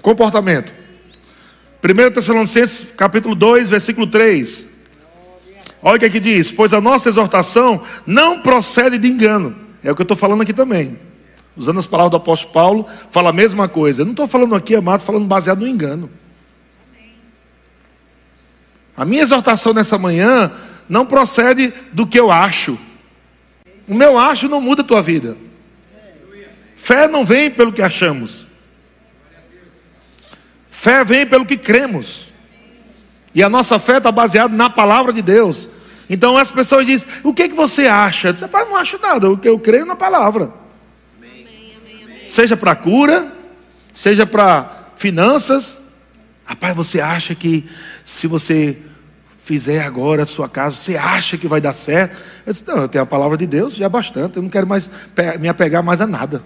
Comportamento. 1 Tessalonicenses capítulo 2, versículo 3. Olha o que aqui diz: Pois a nossa exortação não procede de engano. É o que eu estou falando aqui também. Usando as palavras do apóstolo Paulo, fala a mesma coisa. Eu não estou falando aqui, amado, falando baseado no engano. A minha exortação nessa manhã não procede do que eu acho. O meu acho não muda a tua vida. Fé não vem pelo que achamos. Fé vem pelo que cremos. E a nossa fé está baseada na palavra de Deus. Então as pessoas dizem: O que, que você acha? Eu disse, Pai, não acho nada, o que eu creio na palavra. Amém. Seja para cura, seja para finanças. Rapaz, você acha que se você fizer agora a sua casa, você acha que vai dar certo? Eu disse: Não, eu tenho a palavra de Deus, já é bastante, eu não quero mais me apegar mais a nada.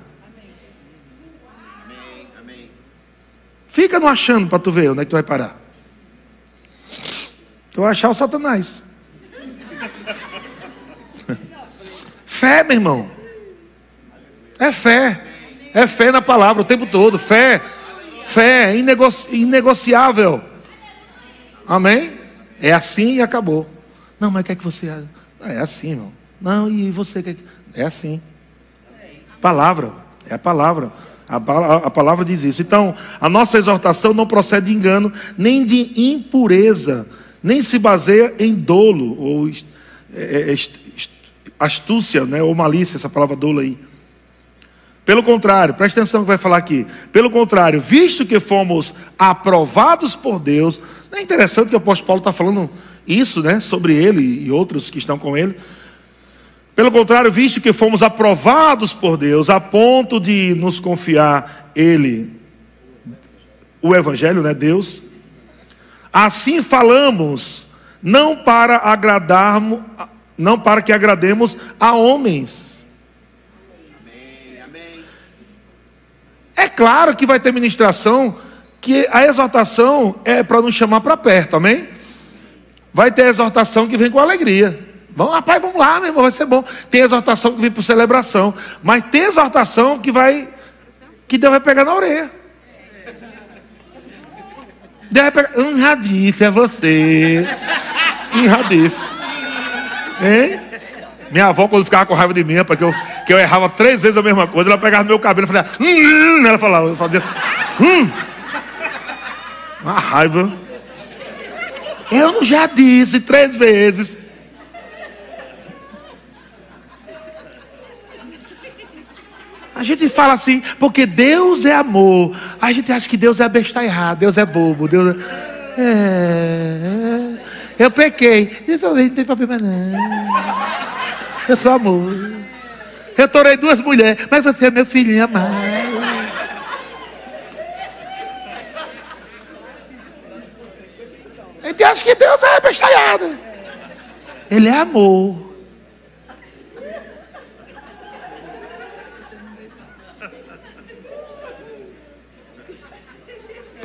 Fica não achando para tu ver onde é que tu vai parar. Tu vai achar o Satanás. Fé, meu irmão. É fé. É fé na palavra o tempo todo. Fé. Fé inegoci inegociável. Amém? É assim e acabou. Não, mas o que é que você. É assim, irmão. Não, e você quer. É assim. Palavra. É a palavra. A, palavra diz isso. Então, a nossa exortação não procede de engano, nem de impureza, nem se baseia em dolo ou é, é, astúcia, né, ou malícia, essa palavra dolo aí. Pelo contrário, preste atenção que vai falar aqui. Pelo contrário, visto que fomos aprovados por Deus, é interessante que o apóstolo Paulo está falando isso, né, sobre ele e outros que estão com ele. Pelo contrário, visto que fomos aprovados por Deus a ponto de nos confiar Ele, o Evangelho, né, Deus, assim falamos, não para agradarmos, não para que agrademos a homens. É claro que vai ter ministração que a exortação é para nos chamar para perto, amém? Vai ter exortação que vem com alegria. Vamos, rapaz, vamos lá, meu irmão, vai ser bom. Tem exortação que vem por celebração, mas tem exortação que vai que Deus vai pegar na orelha. Vai pegar, um já você. Já disse. Hein? Minha avó, quando ficava com raiva de mim, porque eu, que eu errava três vezes a mesma coisa, ela pegava meu cabelo e falava, hum, ela falava, eu fazia assim, hum. Uma raiva. Eu já disse três vezes. A gente fala assim, porque Deus é amor. A gente acha que Deus é besta errado, Deus é bobo, Deus é. é eu pequei. Eu falei, não tem problema não. Eu sou amor. Eu torei duas mulheres, mas você é meu filhinho amado. A gente acha que Deus é bestalhado. Ele é amor.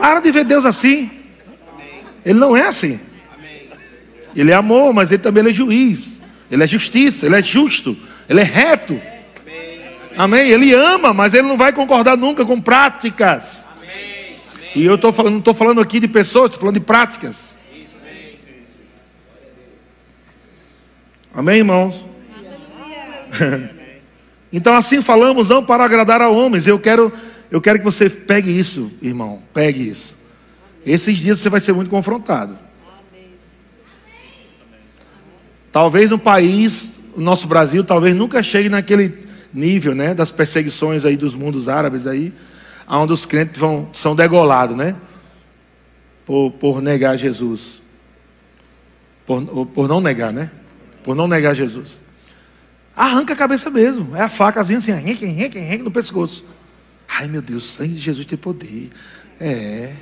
Para de ver Deus assim. Ele não é assim. Ele é amor, mas ele também é juiz. Ele é justiça, ele é justo, ele é reto. Amém? Ele ama, mas ele não vai concordar nunca com práticas. E eu tô falando, não estou falando aqui de pessoas, estou falando de práticas. Amém, irmãos? então assim falamos não para agradar a homens. Eu quero eu quero que você pegue isso, irmão. Pegue isso. Esses dias você vai ser muito confrontado. Talvez no país, o nosso Brasil, talvez nunca chegue naquele nível, né, das perseguições aí dos mundos árabes aí, onde os crentes vão são degolados, né, por, por negar Jesus, por, por não negar, né, por não negar Jesus. Arranca a cabeça mesmo, é a facazinha assim, no pescoço. Ai meu Deus, o sangue de Jesus tem poder. É,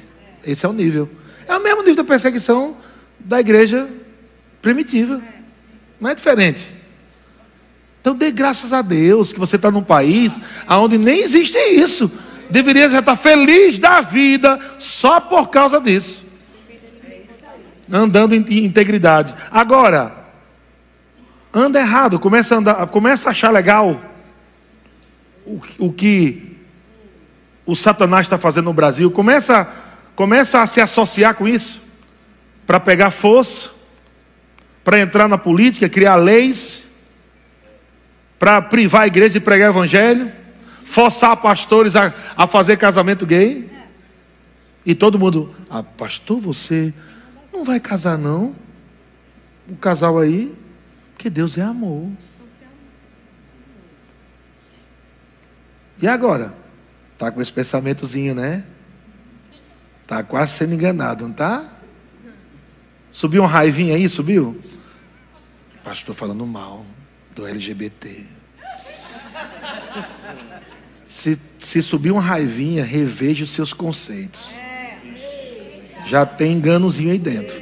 esse é o nível. É o mesmo nível da perseguição da igreja primitiva. Não é diferente. Então dê graças a Deus que você está num país onde nem existe isso. Deveria já estar feliz da vida só por causa disso. Andando em integridade. Agora, anda errado, começa a, andar, começa a achar legal o, o que o Satanás está fazendo no Brasil, começa, começa a se associar com isso, para pegar força, para entrar na política, criar leis, para privar a igreja de pregar evangelho, forçar pastores a, a fazer casamento gay. E todo mundo, ah, pastor, você não vai casar não? O casal aí, porque Deus é amor. E agora? Está com esse pensamentozinho, né? Está quase sendo enganado, não está? Subiu uma raivinha aí, subiu? Pastor falando mal do LGBT. Se, se subir uma raivinha, reveja os seus conceitos. Já tem enganozinho aí dentro.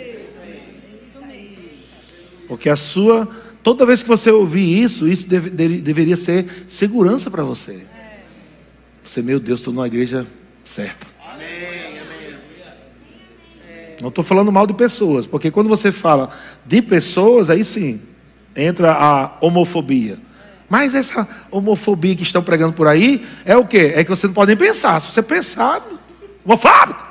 Porque a sua. Toda vez que você ouvir isso, isso deve, deveria ser segurança para você. Você, meu Deus, estou numa igreja certa. Não estou falando mal de pessoas, porque quando você fala de pessoas, aí sim entra a homofobia. Mas essa homofobia que estão pregando por aí é o quê? É que você não pode nem pensar. Se você pensar, homofóbico.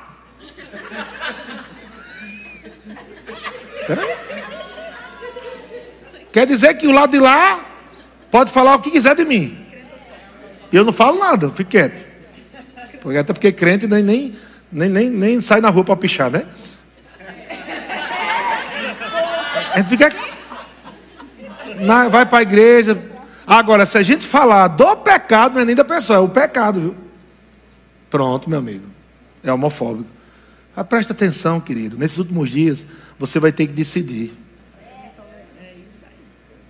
Quer dizer que o lado de lá pode falar o que quiser de mim. E eu não falo nada, fico quieto. Porque, até porque crente nem, nem, nem, nem, nem sai na rua para pichar, né? A gente fica. Na, vai para a igreja. Agora, se a gente falar do pecado, não é nem da pessoa, é o pecado, viu? Pronto, meu amigo. É homofóbico. Mas presta atenção, querido. Nesses últimos dias, você vai ter que decidir.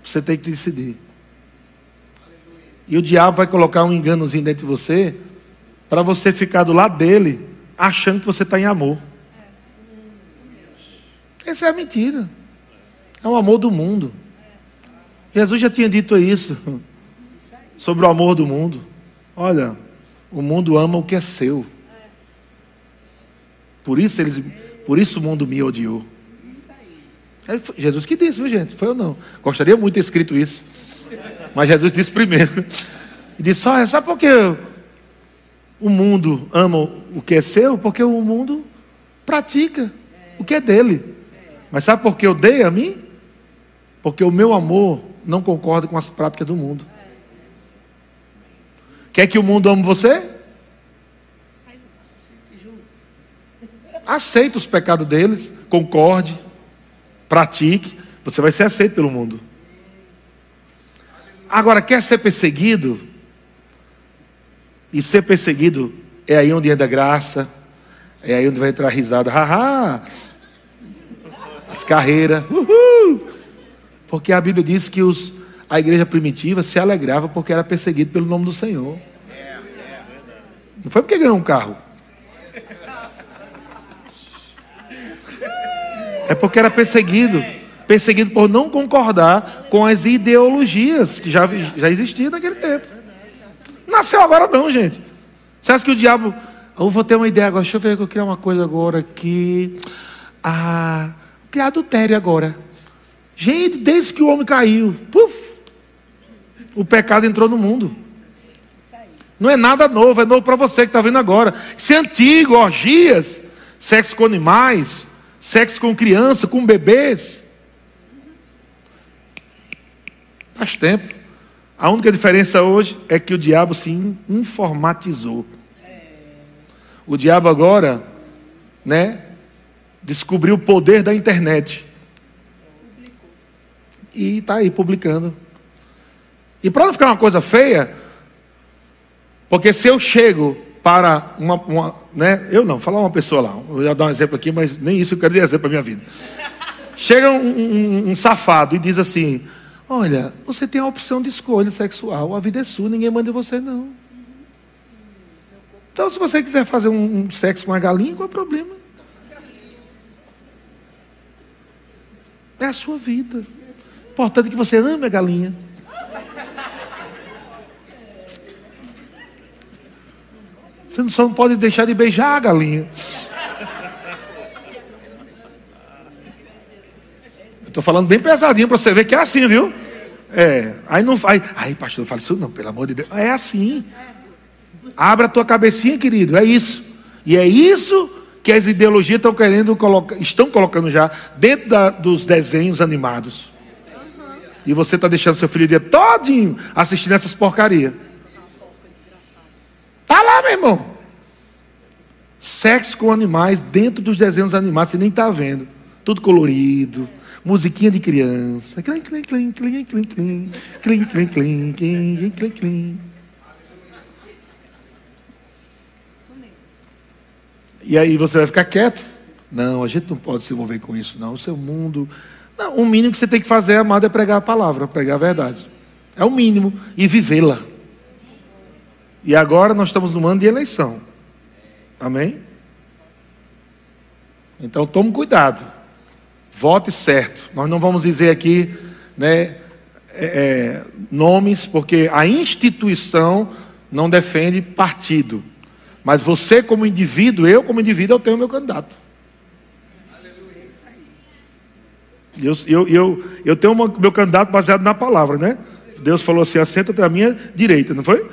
Você tem que decidir. E o diabo vai colocar um enganozinho dentro de você, para você ficar do lado dele, achando que você está em amor. Essa é a mentira. É o amor do mundo. Jesus já tinha dito isso sobre o amor do mundo. Olha, o mundo ama o que é seu. Por isso eles, por isso o mundo me odiou. É Jesus que disse, viu gente? Foi ou não? Gostaria muito de ter escrito isso. Mas Jesus disse primeiro. E disse: Olha, sabe por que o mundo ama o que é seu? Porque o mundo pratica o que é dele. Mas sabe por que odeia a mim? Porque o meu amor não concorda com as práticas do mundo. Quer que o mundo ame você? Aceita os pecados deles, concorde, pratique, você vai ser aceito pelo mundo. Agora, quer ser perseguido? E ser perseguido é aí onde entra a graça, é aí onde vai entrar risada, haha, as carreiras, uhul. Porque a Bíblia diz que os, a igreja primitiva se alegrava porque era perseguido pelo nome do Senhor. Não foi porque ganhou um carro. É porque era perseguido. Perseguido por não concordar com as ideologias que já, já existiam naquele tempo. Nasceu agora não, gente. Você acha que o diabo. Eu vou ter uma ideia agora. Deixa eu ver que eu criar uma coisa agora aqui. Ah, criar adultério agora. Gente, desde que o homem caiu, puf, o pecado entrou no mundo. Não é nada novo, é novo para você que está vendo agora. Isso é antigo, orgias, sexo com animais, sexo com criança, com bebês. Faz tempo. A única diferença hoje é que o diabo se informatizou. O diabo agora, né, descobriu o poder da internet e está aí publicando. E para não ficar uma coisa feia, porque se eu chego para uma, uma, né, eu não, falar uma pessoa lá, eu ia dar um exemplo aqui, mas nem isso eu quero dizer para a minha vida. Chega um, um, um safado e diz assim: Olha, você tem a opção de escolha sexual, a vida é sua, ninguém manda você não. Então, se você quiser fazer um, um sexo com uma galinha, qual é o problema? É a sua vida importante que você ame a galinha. Você só não pode deixar de beijar a galinha. Estou falando bem pesadinho para você ver que é assim, viu? É. Aí não faz. Aí, pastor, fala isso não, pelo amor de Deus. É assim. Abra a tua cabecinha, querido. É isso. E é isso que as ideologias estão querendo colocar, estão colocando já dentro da, dos desenhos animados. E você está deixando seu filho o dia todinho assistindo essas porcarias. Tá lá, meu irmão. Sexo com animais dentro dos desenhos animados, você nem está vendo. Tudo colorido, musiquinha de criança. Clim, clim, clim, clim, clim, clim, clim, clim, clim, clim, clim, clim. E aí você vai ficar quieto? Não, a gente não pode se envolver com isso, não. O seu mundo não, o mínimo que você tem que fazer, amado, é pregar a palavra, pregar a verdade. É o mínimo. E vivê-la. E agora nós estamos no ano de eleição. Amém? Então tome cuidado. Vote certo. Nós não vamos dizer aqui né, é, é, nomes, porque a instituição não defende partido. Mas você, como indivíduo, eu, como indivíduo, eu tenho meu candidato. Eu, eu, eu, eu tenho uma, meu candidato baseado na palavra, né? Deus falou assim: assenta até à minha direita, não foi?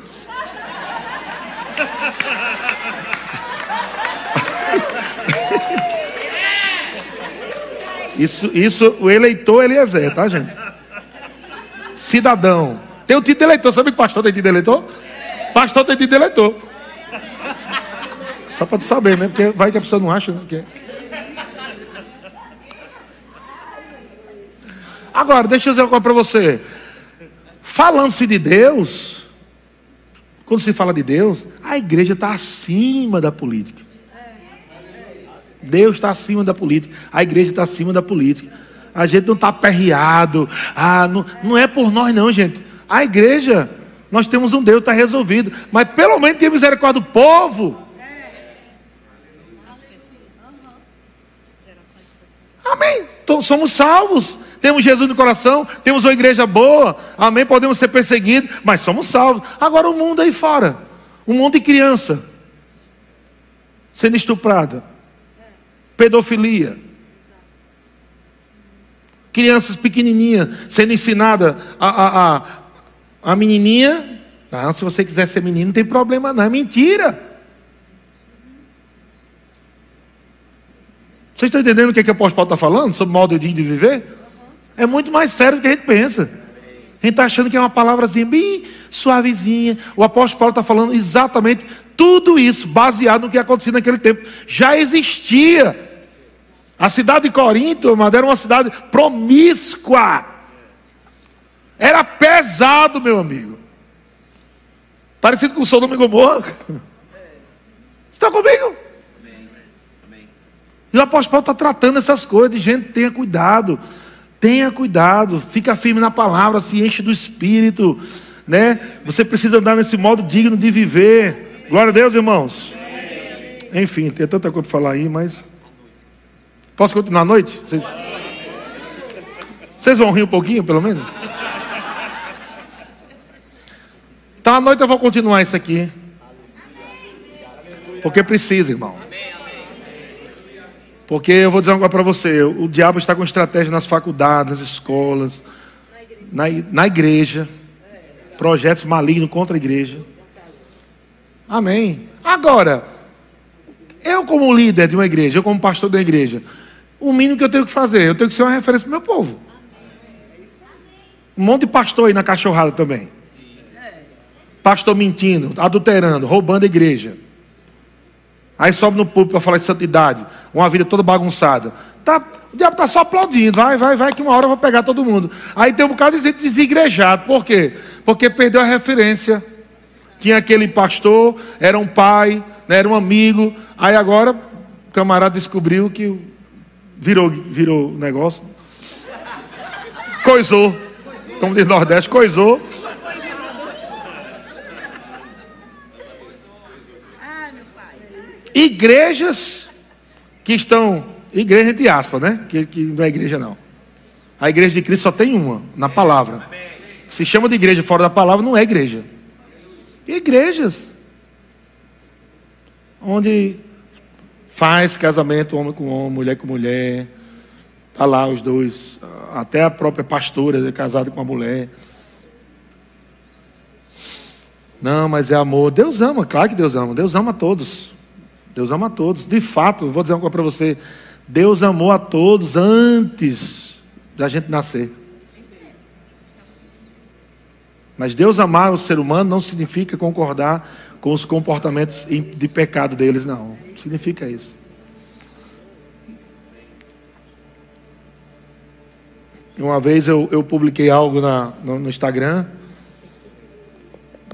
Isso, isso, o eleitor Eliezer, tá, gente? Cidadão. Tem o título de eleitor. Sabe que pastor tem título de eleitor? Pastor tem título de eleitor. Só para tu saber, né? Porque vai que a pessoa não acha. Né? Agora, deixa eu dizer uma coisa para você. Falando-se de Deus, quando se fala de Deus, a igreja está acima da política. Deus está acima da política, a igreja está acima da política. A gente não está aperreado. Ah, não, não é por nós, não, gente. A igreja, nós temos um Deus, está resolvido. Mas pelo menos tem misericórdia do povo. Amém. Então, somos salvos. Temos Jesus no coração. Temos uma igreja boa. Amém. Podemos ser perseguidos, mas somos salvos. Agora o mundo aí fora. Um mundo de criança sendo estuprada. Pedofilia. Crianças pequenininhas sendo ensinada a, a, a, a menininha. Não, se você quiser ser menino, não tem problema, não. É mentira. Vocês estão entendendo o que, é que o apóstolo Paulo está falando sobre modo de viver? É muito mais sério do que a gente pensa. A gente está achando que é uma palavrazinha bem suavezinha. O apóstolo Paulo está falando exatamente tudo isso, baseado no que acontecia naquele tempo. Já existia. A cidade de Corinto, era uma cidade promíscua. Era pesado, meu amigo. Parecido com o Sodoma e Gomorra. Está comigo? E o apóstolo Paulo está tratando essas coisas. Gente, tenha cuidado. Tenha cuidado. Fica firme na palavra. Se enche do Espírito. Né? Você precisa andar nesse modo digno de viver. Glória a Deus, irmãos. Enfim, tem tanta coisa para falar aí, mas. Posso continuar à noite? Vocês... Vocês vão rir um pouquinho, pelo menos? Então à noite eu vou continuar isso aqui. Porque precisa, irmão. Porque eu vou dizer uma coisa para você: o diabo está com estratégia nas faculdades, nas escolas, na, na igreja, projetos malignos contra a igreja. Amém. Agora, eu, como líder de uma igreja, eu, como pastor da igreja, o mínimo que eu tenho que fazer, eu tenho que ser uma referência para o meu povo. Um monte de pastor aí na cachorrada também. Pastor mentindo, adulterando, roubando a igreja. Aí sobe no púlpito para falar de santidade, uma vida toda bagunçada. Tá, o diabo está só aplaudindo, vai, vai, vai, que uma hora eu vou pegar todo mundo. Aí tem um bocado de gente desigrejado, por quê? Porque perdeu a referência. Tinha aquele pastor, era um pai, né, era um amigo, aí agora o camarada descobriu que virou, virou negócio. Coisou, como diz Nordeste, coisou. Igrejas que estão, igreja de aspas, né? Que, que não é igreja não. A igreja de Cristo só tem uma, na palavra. Se chama de igreja fora da palavra, não é igreja. Igrejas onde faz casamento homem com homem, mulher com mulher, tá lá os dois, até a própria pastora é casada com a mulher. Não, mas é amor. Deus ama, claro que Deus ama. Deus ama a todos. Deus ama a todos. De fato, vou dizer uma coisa para você: Deus amou a todos antes da gente nascer. Mas Deus amar o ser humano não significa concordar com os comportamentos de pecado deles, não. Significa isso. Uma vez eu, eu publiquei algo na, no, no, Instagram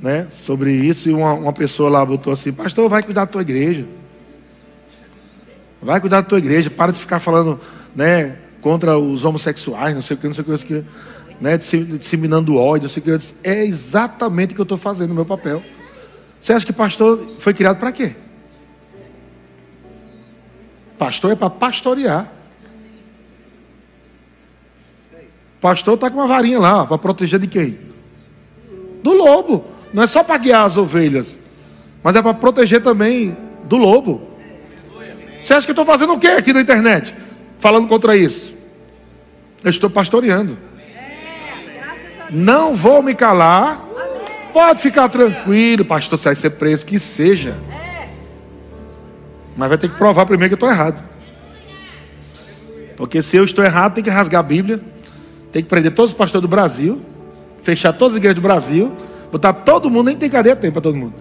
né, sobre isso e uma, uma pessoa lá botou assim: Pastor, vai cuidar da tua igreja. Vai cuidar da tua igreja, para de ficar falando, né, contra os homossexuais, não sei o que, não sei o que, não sei o que. Disse, é exatamente o que eu estou fazendo meu papel. Você acha que pastor foi criado para quê? Pastor é para pastorear. Pastor está com uma varinha lá, para proteger de quem? Do lobo. Não é só para guiar as ovelhas, mas é para proteger também do lobo. Você acha que eu estou fazendo o quê aqui na internet? Falando contra isso. Eu estou pastoreando. Não vou me calar. Pode ficar tranquilo, pastor, se vai ser preso, que seja. Mas vai ter que provar primeiro que eu estou errado. Porque se eu estou errado, tem que rasgar a Bíblia, tem que prender todos os pastores do Brasil, fechar todas as igrejas do Brasil, botar todo mundo, nem tem cadeia tem para todo mundo.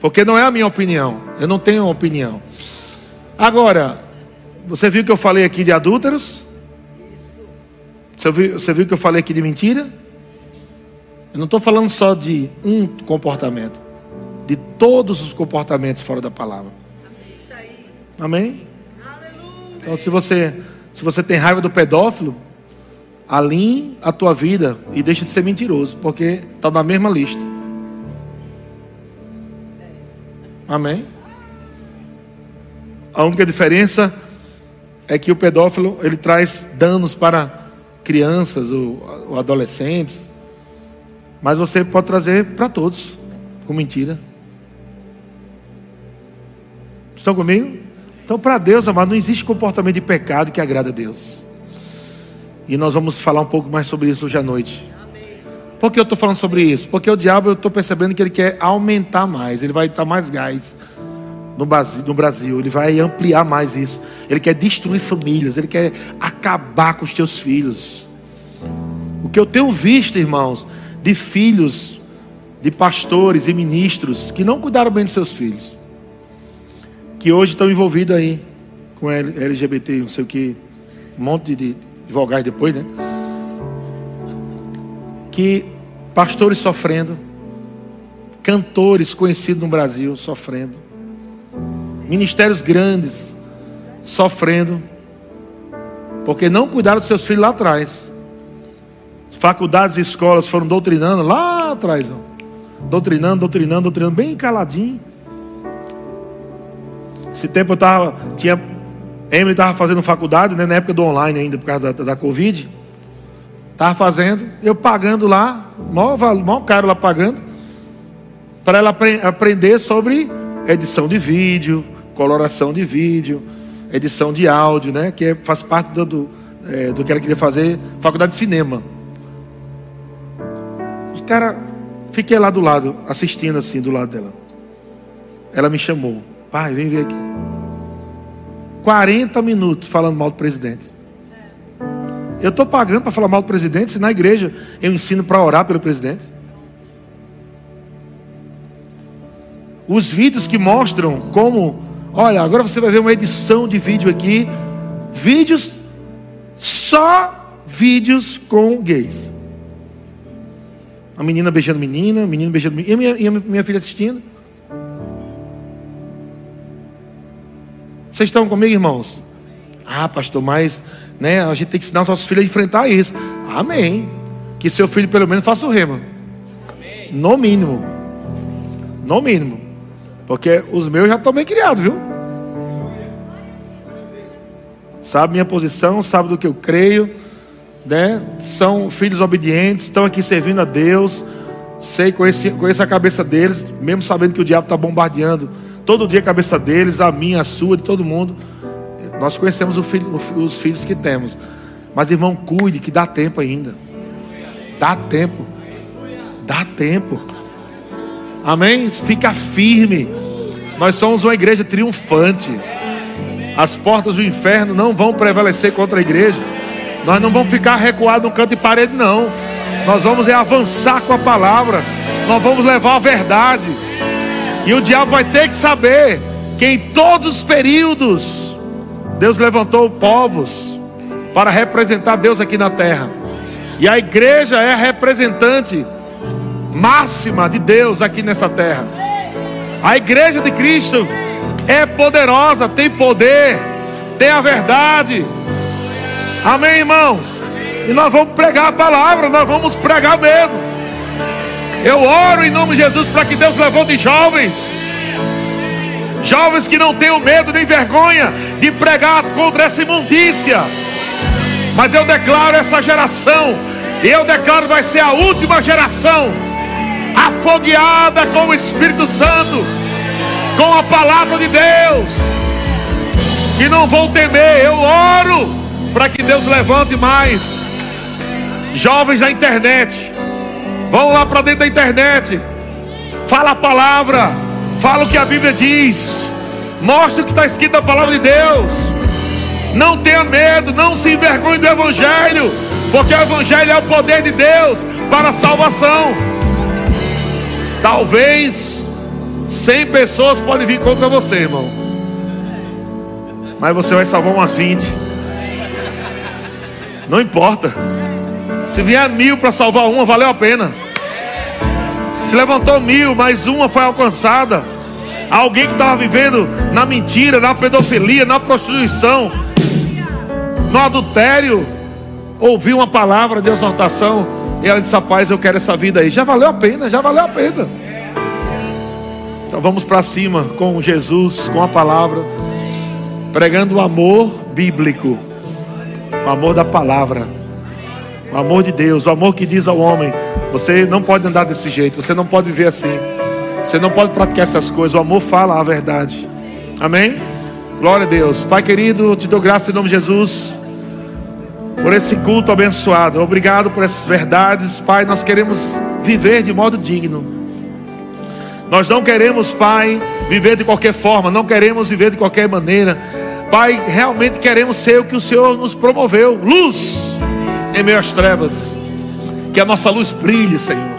Porque não é a minha opinião. Eu não tenho opinião. Agora, você viu que eu falei aqui de adúlteros? Você viu, você viu que eu falei aqui de mentira? Eu não estou falando só de um comportamento, de todos os comportamentos fora da palavra. Amém? Então, se você, se você tem raiva do pedófilo, alinhe a tua vida e deixe de ser mentiroso, porque está na mesma lista. Amém? A única diferença é que o pedófilo ele traz danos para crianças ou, ou adolescentes, mas você pode trazer para todos com mentira. Estão comigo? Então, para Deus, amado, não existe comportamento de pecado que agrada a Deus. E nós vamos falar um pouco mais sobre isso hoje à noite. Por que eu estou falando sobre isso? Porque o diabo, eu estou percebendo que ele quer aumentar mais, ele vai dar mais gás no Brasil, no Brasil, ele vai ampliar mais isso. Ele quer destruir famílias, ele quer acabar com os teus filhos. O que eu tenho visto, irmãos, de filhos, de pastores e ministros que não cuidaram bem dos seus filhos, que hoje estão envolvidos aí com LGBT, não sei o que, um monte de, de vogais depois, né? que pastores sofrendo, cantores conhecidos no Brasil sofrendo, ministérios grandes sofrendo, porque não cuidaram dos seus filhos lá atrás. Faculdades e escolas foram doutrinando lá atrás, doutrinando, doutrinando, doutrinando, bem caladinho. Esse tempo eu tava, tinha, Emily estava fazendo faculdade, né, na época do online ainda, por causa da, da Covid. Estava fazendo, eu pagando lá, maior, maior caro lá pagando, para ela apre aprender sobre edição de vídeo, coloração de vídeo, edição de áudio, né? Que é, faz parte do, do, é, do que ela queria fazer, faculdade de cinema. E cara, fiquei lá do lado, assistindo assim, do lado dela. Ela me chamou, pai, vem ver aqui. 40 minutos falando mal do presidente. Eu estou pagando para falar mal do presidente, se na igreja eu ensino para orar pelo presidente. Os vídeos que mostram como, olha, agora você vai ver uma edição de vídeo aqui, vídeos só vídeos com gays. A menina beijando menina, menino beijando menina, e minha, e minha filha assistindo. Vocês estão comigo, irmãos? Ah, pastor, mas né? A gente tem que ensinar os nossos filhos a enfrentar isso. Amém. Que seu filho pelo menos faça o rema. Amém. No mínimo. No mínimo. Porque os meus já estão bem criados, viu? Sabe minha posição, sabe do que eu creio, né? São filhos obedientes, estão aqui servindo a Deus. Sei, conheço, conheço a cabeça deles, mesmo sabendo que o diabo está bombardeando todo dia a cabeça deles, a minha, a sua, de todo mundo. Nós conhecemos filho, os filhos que temos. Mas irmão, cuide que dá tempo ainda. Dá tempo. Dá tempo. Amém? Fica firme. Nós somos uma igreja triunfante. As portas do inferno não vão prevalecer contra a igreja. Nós não vamos ficar recuados no canto de parede, não. Nós vamos é avançar com a palavra. Nós vamos levar a verdade. E o diabo vai ter que saber que em todos os períodos Deus levantou povos para representar Deus aqui na terra. E a igreja é a representante máxima de Deus aqui nessa terra. A igreja de Cristo é poderosa, tem poder, tem a verdade. Amém, irmãos? E nós vamos pregar a palavra, nós vamos pregar mesmo. Eu oro em nome de Jesus para que Deus levante jovens Jovens que não tenham medo nem vergonha de pregar contra essa imundícia. Mas eu declaro essa geração, eu declaro vai ser a última geração afogueada com o Espírito Santo, com a palavra de Deus. E não vou temer, eu oro para que Deus levante mais jovens da internet. Vão lá para dentro da internet. Fala a palavra, fala o que a Bíblia diz. Mostre o que está escrito na palavra de Deus. Não tenha medo, não se envergonhe do Evangelho, porque o Evangelho é o poder de Deus para a salvação. Talvez 100 pessoas podem vir contra você, irmão, mas você vai salvar umas 20. Não importa. Se vier mil para salvar uma, valeu a pena. Se levantou mil, mas uma foi alcançada. Alguém que estava vivendo na mentira, na pedofilia, na prostituição, no adultério, ouviu uma palavra de exortação e ela disse: Rapaz, eu quero essa vida aí. Já valeu a pena, já valeu a pena. Então vamos para cima com Jesus, com a palavra, pregando o amor bíblico, o amor da palavra, o amor de Deus, o amor que diz ao homem: Você não pode andar desse jeito, você não pode viver assim, você não pode praticar essas coisas. O amor fala a verdade. Amém? Glória a Deus. Pai querido, te dou graça em nome de Jesus por esse culto abençoado. Obrigado por essas verdades, Pai. Nós queremos viver de modo digno. Nós não queremos, Pai, viver de qualquer forma, não queremos viver de qualquer maneira. Pai, realmente queremos ser o que o Senhor nos promoveu luz em meio às trevas. Que a nossa luz brilhe, Senhor.